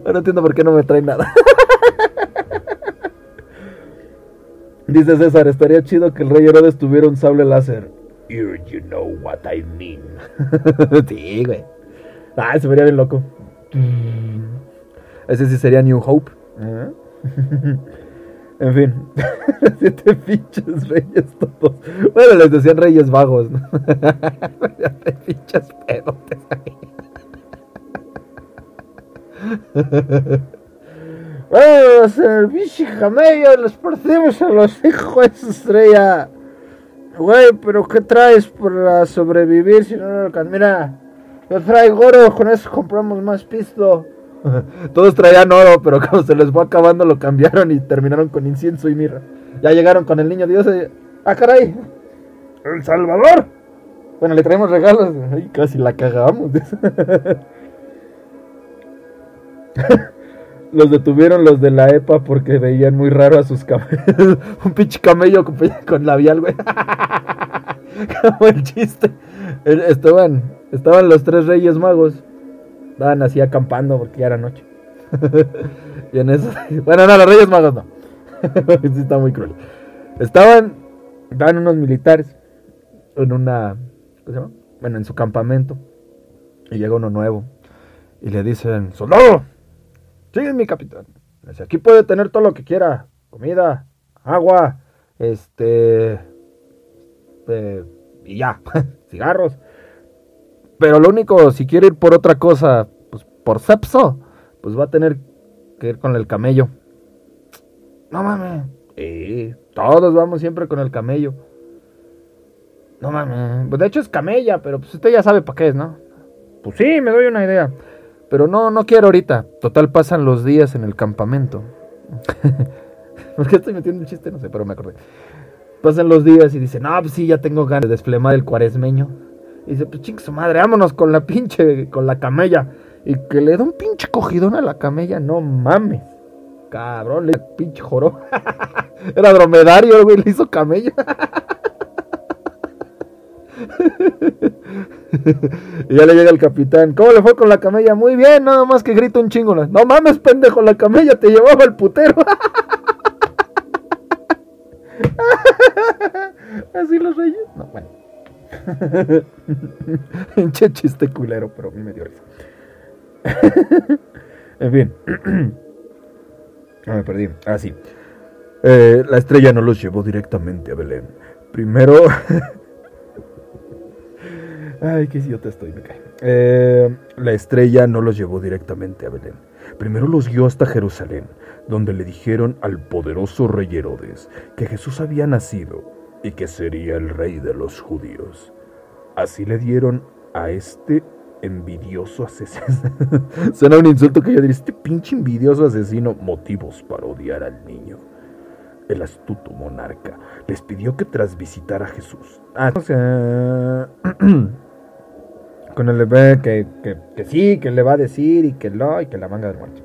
Ahora entiendo por qué no me trae nada. Dice César, estaría chido que el rey Herodes tuviera un sable láser. You, you know what I mean. sí, güey. Ah, se vería bien loco. Ese sí sería New Hope. en fin. Siete pinches reyes todos. Bueno, les decían reyes vagos, ¿no? pinches pedotes ahí. Vamos el bicho camello, les partimos a los hijos de su estrella. Güey, pero ¿qué traes para sobrevivir si no lo alcanzas? Mira, yo traigo oro, con eso compramos más pisto. Todos traían oro, pero cuando se les fue acabando lo cambiaron y terminaron con incienso y mirra. Ya llegaron con el niño Dios y... ¡Ah, caray! ¡El Salvador! Bueno, le traemos regalos. Ay, casi la cagamos. Los detuvieron los de la EPA porque veían muy raro a sus camellos. Un pinche camello con, con labial, güey. Como el chiste. Estaban, estaban los tres reyes magos. Estaban así acampando porque ya era noche. y en eso. Bueno, no, los reyes magos no. sí, está muy cruel. Estaban. Estaban unos militares. En una. ¿Cómo se llama? Bueno, en su campamento. Y llega uno nuevo. Y le dicen: ¡Soldado! Sigue mi capitán. Aquí puede tener todo lo que quiera. Comida, agua, este... Eh, y ya, cigarros. Pero lo único, si quiere ir por otra cosa, pues por sepso, pues va a tener que ir con el camello. No mames. Sí, todos vamos siempre con el camello. No mames. Pues de hecho es camella, pero pues usted ya sabe para qué es, ¿no? Pues sí, me doy una idea. Pero no, no quiero ahorita. Total, pasan los días en el campamento. ¿Por qué estoy metiendo un chiste? No sé, pero me acordé. Pasan los días y dice, no, pues sí, ya tengo ganas de desflemar el cuaresmeño. Y dice, pues ching su madre, vámonos con la pinche, con la camella. Y que le da un pinche cogidón a la camella, no mames. Cabrón, le pinche joro. Era dromedario, güey, le hizo camella. y ya le llega el capitán. ¿Cómo le fue con la camella? Muy bien, nada más que grita un chingo. No mames, pendejo, la camella te llevaba el putero. Así los reyes. No, bueno. che chiste culero, pero a mí me dio risa. en fin. no me perdí. Ah, sí. Eh, la estrella no los llevó directamente a Belén. Primero Ay, qué idiota estoy, me cae. Eh, la estrella no los llevó directamente a Belén. Primero los guió hasta Jerusalén, donde le dijeron al poderoso rey Herodes que Jesús había nacido y que sería el rey de los judíos. Así le dieron a este envidioso asesino. Suena un insulto que yo diría, este pinche envidioso asesino, motivos para odiar al niño. El astuto monarca les pidió que tras visitar a Jesús. Ah, o sea, con el que, que, que, sí, que le va a decir y que no, y que la manga de muerte.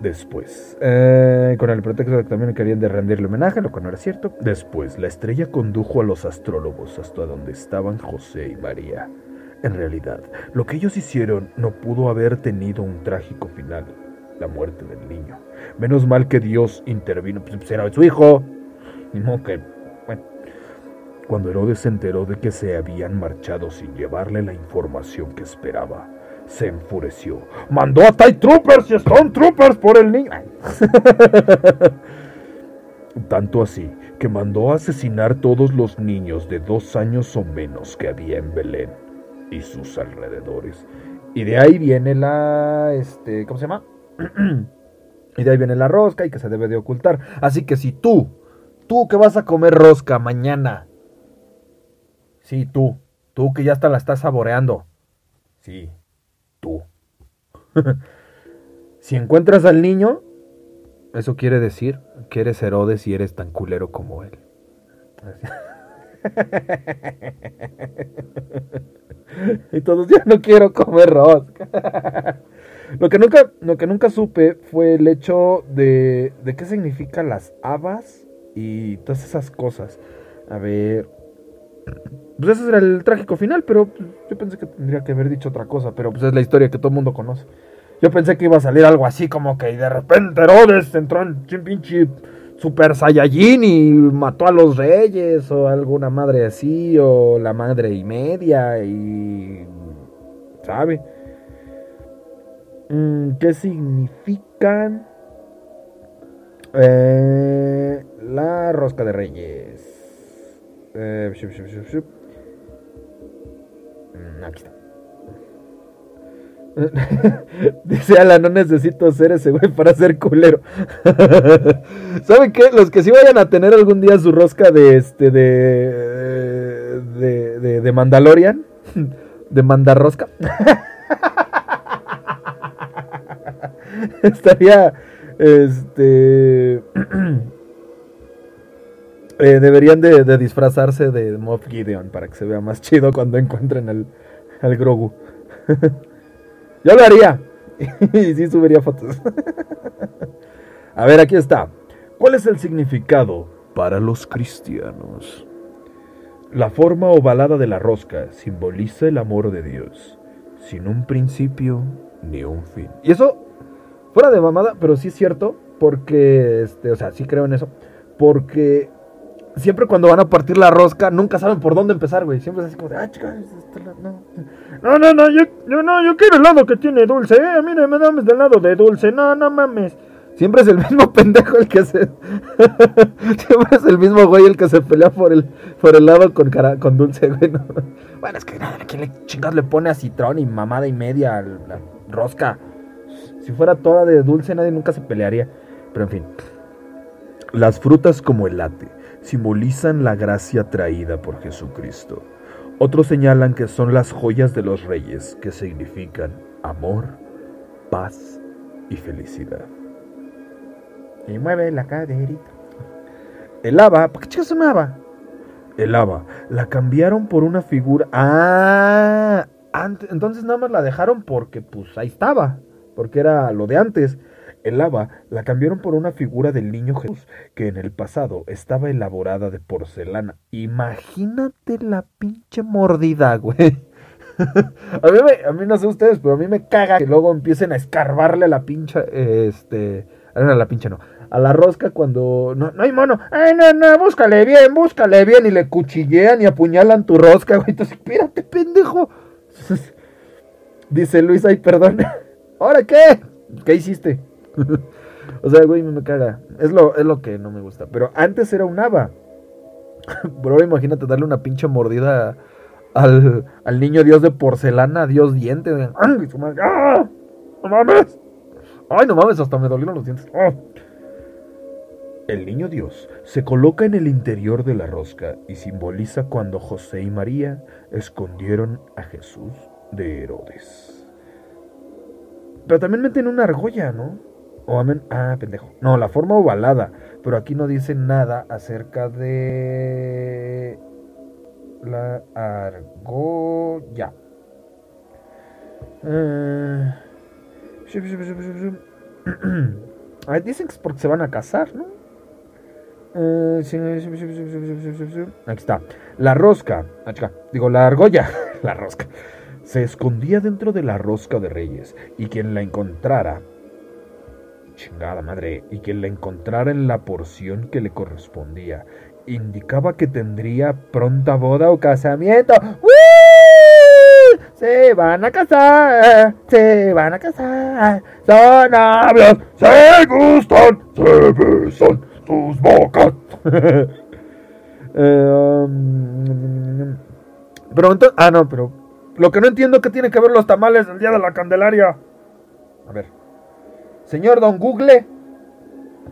Después, eh, con el pretexto de que también querían rendirle homenaje, lo que no era cierto. Después, la estrella condujo a los astrólogos hasta donde estaban José y María. En realidad, lo que ellos hicieron no pudo haber tenido un trágico final, la muerte del niño. Menos mal que Dios intervino, pues era su hijo. Ni modo que cuando Herodes se enteró de que se habían marchado sin llevarle la información que esperaba, se enfureció. Mandó a TIE Troopers y Stone Troopers por el niño. Tanto así que mandó a asesinar todos los niños de dos años o menos que había en Belén y sus alrededores. Y de ahí viene la, este, ¿cómo se llama? y de ahí viene la rosca y que se debe de ocultar. Así que si tú, tú que vas a comer rosca mañana, Sí, tú. Tú que ya hasta la estás saboreando. Sí, tú. si encuentras al niño, Eso quiere decir que eres Herodes y eres tan culero como él. y todos, ya no quiero comer rosca. lo, que nunca, lo que nunca supe fue el hecho de, de qué significan las habas y todas esas cosas. A ver. Pues ese era el trágico final, pero yo pensé que tendría que haber dicho otra cosa, pero pues es la historia que todo el mundo conoce. Yo pensé que iba a salir algo así como que de repente Herodes entró en pinche Super Saiyajin y mató a los reyes o alguna madre así o la madre y media y... ¿Sabe? Mm, ¿Qué significan? Eh, la rosca de reyes. Eh, Dice Alan, no necesito ser ese güey para ser culero. ¿Saben qué? Los que sí vayan a tener algún día su rosca de este de de, de, Mandalorian, de Mandarrosca. Estaría este eh, deberían de, disfrazarse de Moff Gideon para que se vea más chido cuando encuentren al, al Grogu. Yo lo haría. y sí subiría fotos. A ver, aquí está. ¿Cuál es el significado para los cristianos? La forma ovalada de la rosca simboliza el amor de Dios, sin un principio ni un fin. Y eso, fuera de mamada, pero sí es cierto, porque, este, o sea, sí creo en eso, porque siempre cuando van a partir la rosca, nunca saben por dónde empezar, güey. Siempre es así como de, ah, chica, este no. No, no, no, yo, yo, no, yo quiero el lado que tiene dulce, eh. A mí me dame del lado de dulce, no, no mames. Siempre es el mismo pendejo el que se. Siempre es el mismo güey el que se pelea por el, por el lado con, cara, con dulce, güey. Bueno, es que nada, ¿quién le chingas le pone a citrón y mamada y media la rosca? Si fuera toda de dulce, nadie nunca se pelearía. Pero en fin. Las frutas como el late simbolizan la gracia traída por Jesucristo. Otros señalan que son las joyas de los reyes, que significan amor, paz y felicidad. Y mueve la caderita. El haba, ¿por qué chicas un haba? El haba, la cambiaron por una figura. Ah, entonces nada más la dejaron porque, pues ahí estaba, porque era lo de antes. El lava la cambiaron por una figura del niño Jesús que en el pasado estaba elaborada de porcelana. Imagínate la pinche mordida, güey. a, mí mí no sé ustedes, pero a mí me caga que luego empiecen a escarbarle a la pincha, este, a la pinche no, a la rosca cuando no, no hay mono. Ay, no, no, búscale bien, búscale bien y le cuchillean y apuñalan tu rosca, güey. Entonces, espérate, pendejo. Dice Luis, ay, perdón. ¿Ahora qué? ¿Qué hiciste? o sea, güey, me caga. Es lo, es lo que no me gusta. Pero antes era un haba. Bro, imagínate darle una pinche mordida al, al niño dios de porcelana, dios diente. ¡Ay, ¡Ah! ¡No mames! ¡Ay, no mames! Hasta me dolieron los dientes. ¡Ah! El niño Dios se coloca en el interior de la rosca y simboliza cuando José y María escondieron a Jesús de Herodes. Pero también meten una argolla, ¿no? O ah, pendejo. No, la forma ovalada. Pero aquí no dice nada acerca de la argolla. Eh... dicen que es porque se van a casar, ¿no? Aquí está. La rosca. Digo, la argolla. la rosca. Se escondía dentro de la rosca de reyes. Y quien la encontrara chingada madre, y que la encontrara en la porción que le correspondía. Indicaba que tendría pronta boda o casamiento. Se van a casar, se van a casar, son novios, se gustan, se besan tus bocas. Eh, um, pero entonces, ah, no, pero lo que no entiendo que tiene que ver los tamales del día de la Candelaria. A ver. Señor Don Google.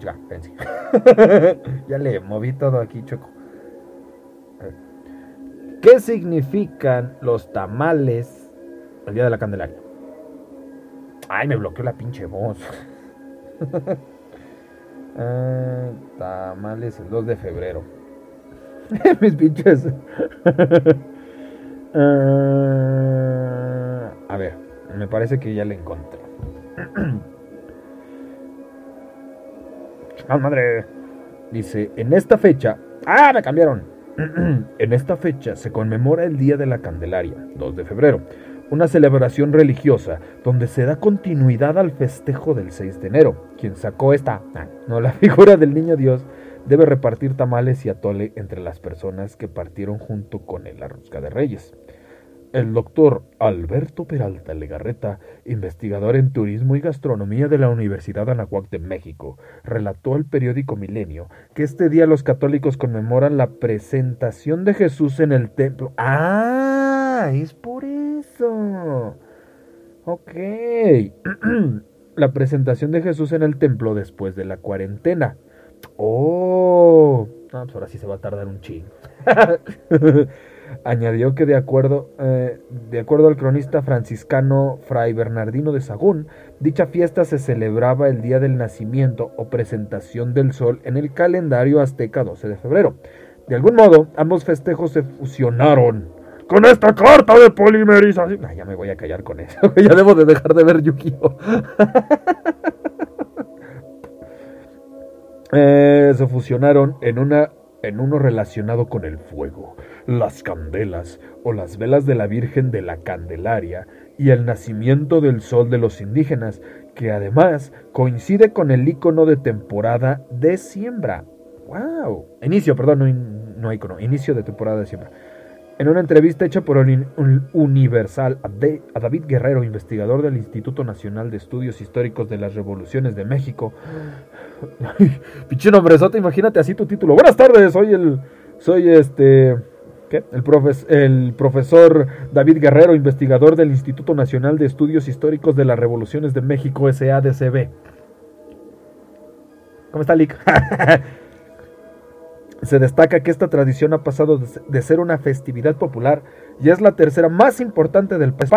Ya, ya le moví todo aquí, Choco. ¿Qué significan los tamales el día de la Candelaria? Ay, me bloqueó la pinche voz. Eh, tamales el 2 de febrero. Mis pinches. Eh, a ver, me parece que ya le encontré. ¡Ah, madre! Dice, en esta fecha... ¡Ah, me cambiaron! en esta fecha se conmemora el Día de la Candelaria, 2 de febrero, una celebración religiosa donde se da continuidad al festejo del 6 de enero. Quien sacó esta, ah, no, la figura del niño Dios, debe repartir tamales y atole entre las personas que partieron junto con el Rosca de Reyes. El doctor Alberto Peralta Legarreta, investigador en turismo y gastronomía de la Universidad Anahuac de México, relató al periódico Milenio que este día los católicos conmemoran la presentación de Jesús en el templo. ¡Ah! Es por eso. Ok. la presentación de Jesús en el templo después de la cuarentena. Oh. Pues ahora sí se va a tardar un ching. Añadió que de acuerdo, eh, de acuerdo al cronista franciscano Fray Bernardino de Sagún, dicha fiesta se celebraba el día del nacimiento o presentación del sol en el calendario azteca 12 de febrero. De algún modo, ambos festejos se fusionaron con esta carta de polimerización. ya me voy a callar con eso. ya debo de dejar de ver Yu-Gi-Oh! Eh, se fusionaron en una en uno relacionado con el fuego, las candelas o las velas de la Virgen de la Candelaria y el nacimiento del sol de los indígenas, que además coincide con el icono de temporada de siembra. ¡Wow! Inicio, perdón, no, no icono, inicio de temporada de siembra. En una entrevista hecha por Universal a David Guerrero, investigador del Instituto Nacional de Estudios Históricos de las Revoluciones de México. Pinche nombrezote, imagínate así tu título. Buenas tardes, soy el. Soy este. ¿Qué? El, profesor David Guerrero, investigador del Instituto Nacional de Estudios Históricos de las Revoluciones de México, SADCB. ¿Cómo está, Lick? Se destaca que esta tradición ha pasado de ser una festividad popular y es la tercera más importante del país.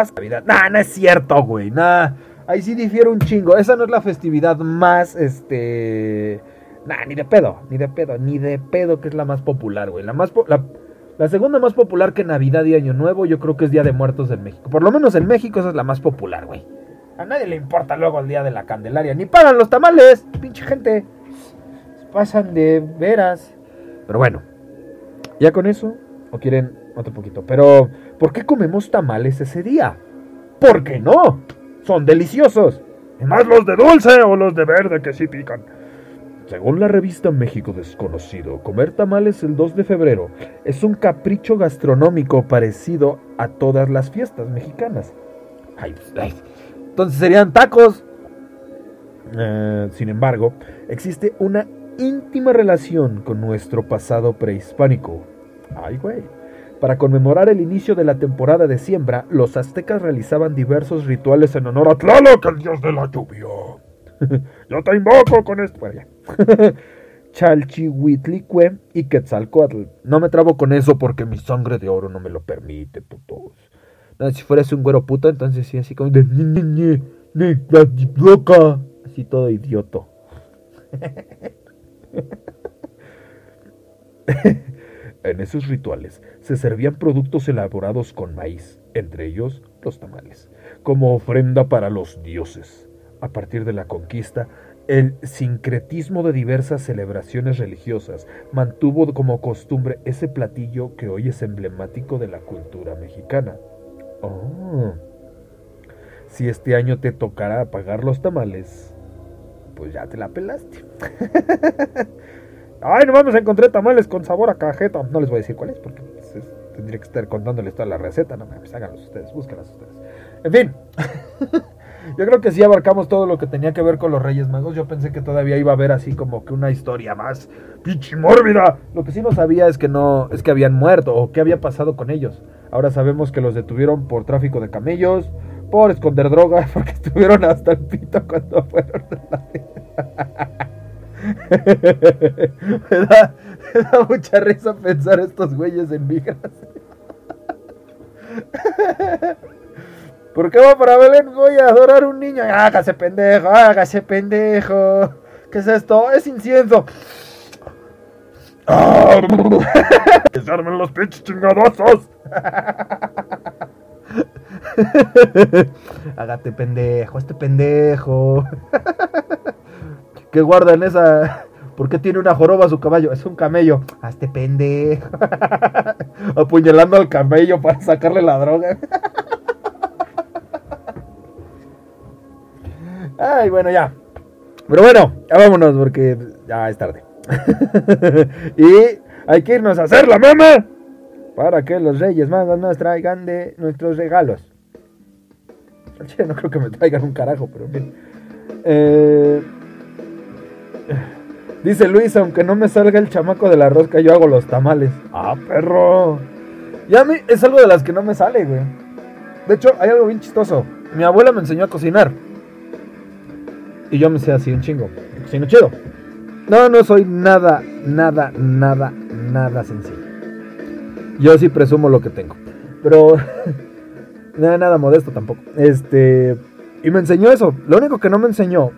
Nah, no es cierto, güey. Nah, ahí sí difiere un chingo. Esa no es la festividad más, este... Nah, ni de pedo, ni de pedo, ni de pedo que es la más popular, güey. La, más la, la segunda más popular que Navidad y Año Nuevo yo creo que es Día de Muertos en México. Por lo menos en México esa es la más popular, güey. A nadie le importa luego el Día de la Candelaria. Ni pagan los tamales, pinche gente. Pasan de veras. Pero bueno, ya con eso, o quieren otro poquito. Pero, ¿por qué comemos tamales ese día? ¿Por qué no? Son deliciosos. Y más los de dulce o los de verde que sí pican. Según la revista México Desconocido, comer tamales el 2 de febrero es un capricho gastronómico parecido a todas las fiestas mexicanas. Ay, entonces serían tacos. Eh, sin embargo, existe una íntima relación con nuestro pasado prehispánico. Ay, güey. Para conmemorar el inicio de la temporada de siembra, los aztecas realizaban diversos rituales en honor a Tlaloc, el dios de la lluvia. Yo te invoco con esto. Bueno, Chalchihuitlicue y Quetzalcoatl. No me trabo con eso porque mi sangre de oro no me lo permite, putos. si fueras un güero puto, entonces sí, así como de... Así todo idioto. en esos rituales se servían productos elaborados con maíz, entre ellos los tamales, como ofrenda para los dioses. A partir de la conquista, el sincretismo de diversas celebraciones religiosas mantuvo como costumbre ese platillo que hoy es emblemático de la cultura mexicana. Oh. Si este año te tocará pagar los tamales, pues ya te la pelaste. Ay, no mames, encontré tamales con sabor a cajeta. No les voy a decir cuál es porque pues, tendría que estar contándoles toda la receta. No mames, háganlos ustedes, búsquenlas ustedes. En fin, yo creo que sí abarcamos todo lo que tenía que ver con los Reyes Magos. Yo pensé que todavía iba a haber así como que una historia más pinche mórbida. Lo que sí no sabía es que no, es que habían muerto o qué había pasado con ellos. Ahora sabemos que los detuvieron por tráfico de camellos, por esconder drogas, porque estuvieron hasta el pito cuando fueron la... me, da, me da mucha risa pensar estos güeyes en migras. ¿Por qué va para Belén? Voy a adorar a un niño. Hágase pendejo, hágase pendejo. ¿Qué es esto? Es incienso. ¡Que se armen los pinches chingadosos! Hágate pendejo, este pendejo. ¿Qué guarda en esa? ¿Por qué tiene una joroba su caballo? Es un camello. A este pendejo. Apuñalando al camello para sacarle la droga. Ay, bueno, ya. Pero bueno, ya vámonos porque ya es tarde. y hay que irnos a hacer la mama para que los reyes magos nos traigan de nuestros regalos. No creo que me traigan un carajo, pero en fin. Eh, dice Luis, aunque no me salga el chamaco de la rosca, yo hago los tamales. Ah, perro. Y a mí es algo de las que no me sale, güey. De hecho, hay algo bien chistoso. Mi abuela me enseñó a cocinar. Y yo me sé así un chingo. Cocino chido. No, no soy nada, nada, nada, nada sencillo. Yo sí presumo lo que tengo. Pero nada, nada modesto tampoco. Este. Y me enseñó eso. Lo único que no me enseñó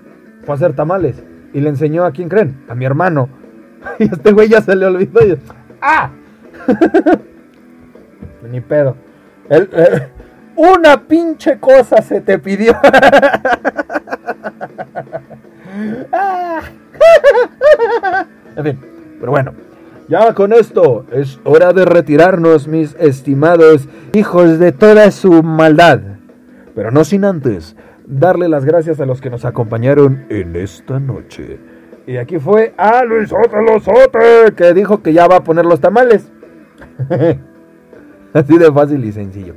fue hacer tamales. Y le enseñó a quién creen, a mi hermano. Y este güey ya se le olvidó. Y yo, ¡Ah! Ni pedo. Él, eh, una pinche cosa se te pidió. En fin, pero bueno. Ya con esto es hora de retirarnos, mis estimados hijos de toda su maldad. Pero no sin antes darle las gracias a los que nos acompañaron en esta noche. Y aquí fue a Luis Lozote, que dijo que ya va a poner los tamales. Así de fácil y sencillo.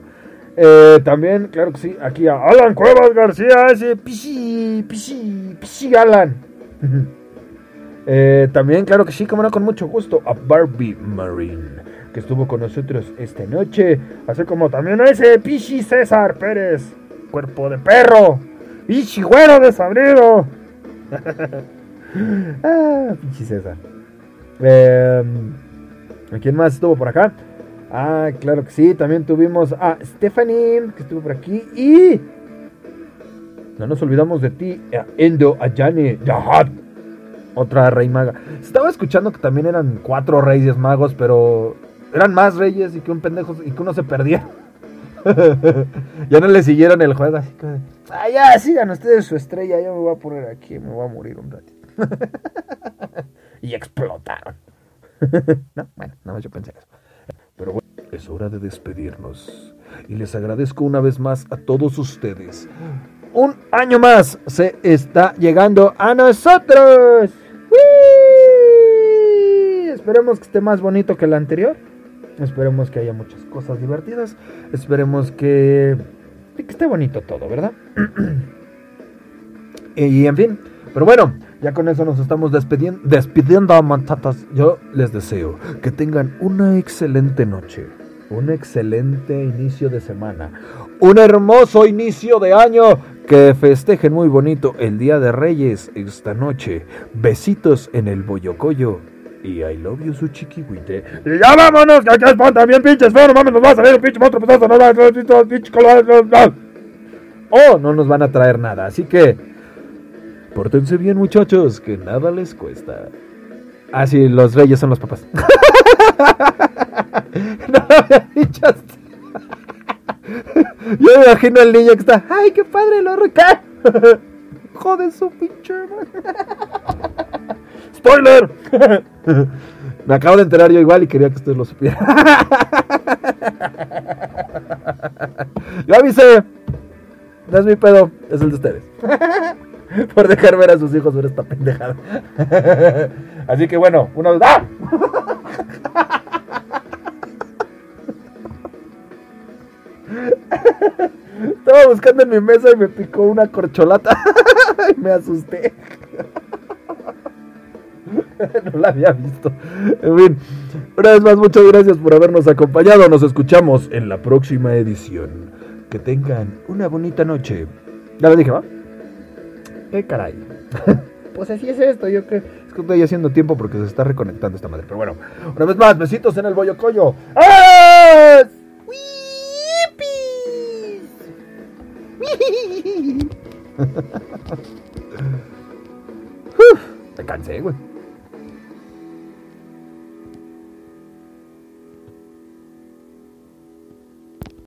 Eh, también, claro que sí, aquí a Alan Cuevas García, ese pichi, pichi, pichi Alan. Eh, también, claro que sí, como no, con mucho gusto, a Barbie Marine, que estuvo con nosotros esta noche. Así como también a ese Pichi César Pérez, cuerpo de perro, Pichi güero desabrido. ah, Pichi César. Eh, ¿Quién más estuvo por acá? Ah, claro que sí, también tuvimos a Stephanie, que estuvo por aquí, y... No nos olvidamos de ti, Endo Ayane Yahad, otra rey maga. Estaba escuchando que también eran cuatro reyes magos, pero eran más reyes y que un pendejo y que uno se perdía. ya no le siguieron el juego, así que... Ah, ya, sigan ustedes su estrella, yo me voy a poner aquí, me voy a morir un ratito. y explotaron. no, bueno, nada más yo pensé eso. Pero bueno, es hora de despedirnos. Y les agradezco una vez más a todos ustedes. Un año más se está llegando a nosotros. Esperemos que esté más bonito que el anterior. Esperemos que haya muchas cosas divertidas. Esperemos que, que esté bonito todo, ¿verdad? y en fin, pero bueno, ya con eso nos estamos despidiendo, despidiendo a mantatas. Yo les deseo que tengan una excelente noche, un excelente inicio de semana, un hermoso inicio de año, que festejen muy bonito el Día de Reyes esta noche. Besitos en el boyocoyo. Y I love you, su chiquihuite. Y ya vámonos, que aquí es también pinches feo, no mames, nos va a salir un pinche monstruo pedazo, no va a salir un pinche color. Oh, no nos van a traer nada, así que Pórtense bien, muchachos, que nada les cuesta. Ah, sí, los reyes son los papás. no dicho. Yo me imagino al niño que está. ¡Ay, qué padre lo reca! Joder, su pinche. ¡Spoiler! me acabo de enterar yo igual y quería que ustedes lo supieran. yo avisé. No es mi pedo, es el de ustedes. por dejar ver a sus hijos ver esta pendejada. Así que bueno, uno. ¡Ah! Estaba buscando en mi mesa y me picó una corcholata. y me asusté. no la había visto. En fin, una vez más, muchas gracias por habernos acompañado. Nos escuchamos en la próxima edición. Que tengan una bonita noche. Ya lo dije, ¿va? ¿Qué caray? pues así es esto, yo creo. Es que estoy haciendo tiempo porque se está reconectando esta madre. Pero bueno, una vez más, besitos en el bollo coño. ¡Ah! Me cansé, güey.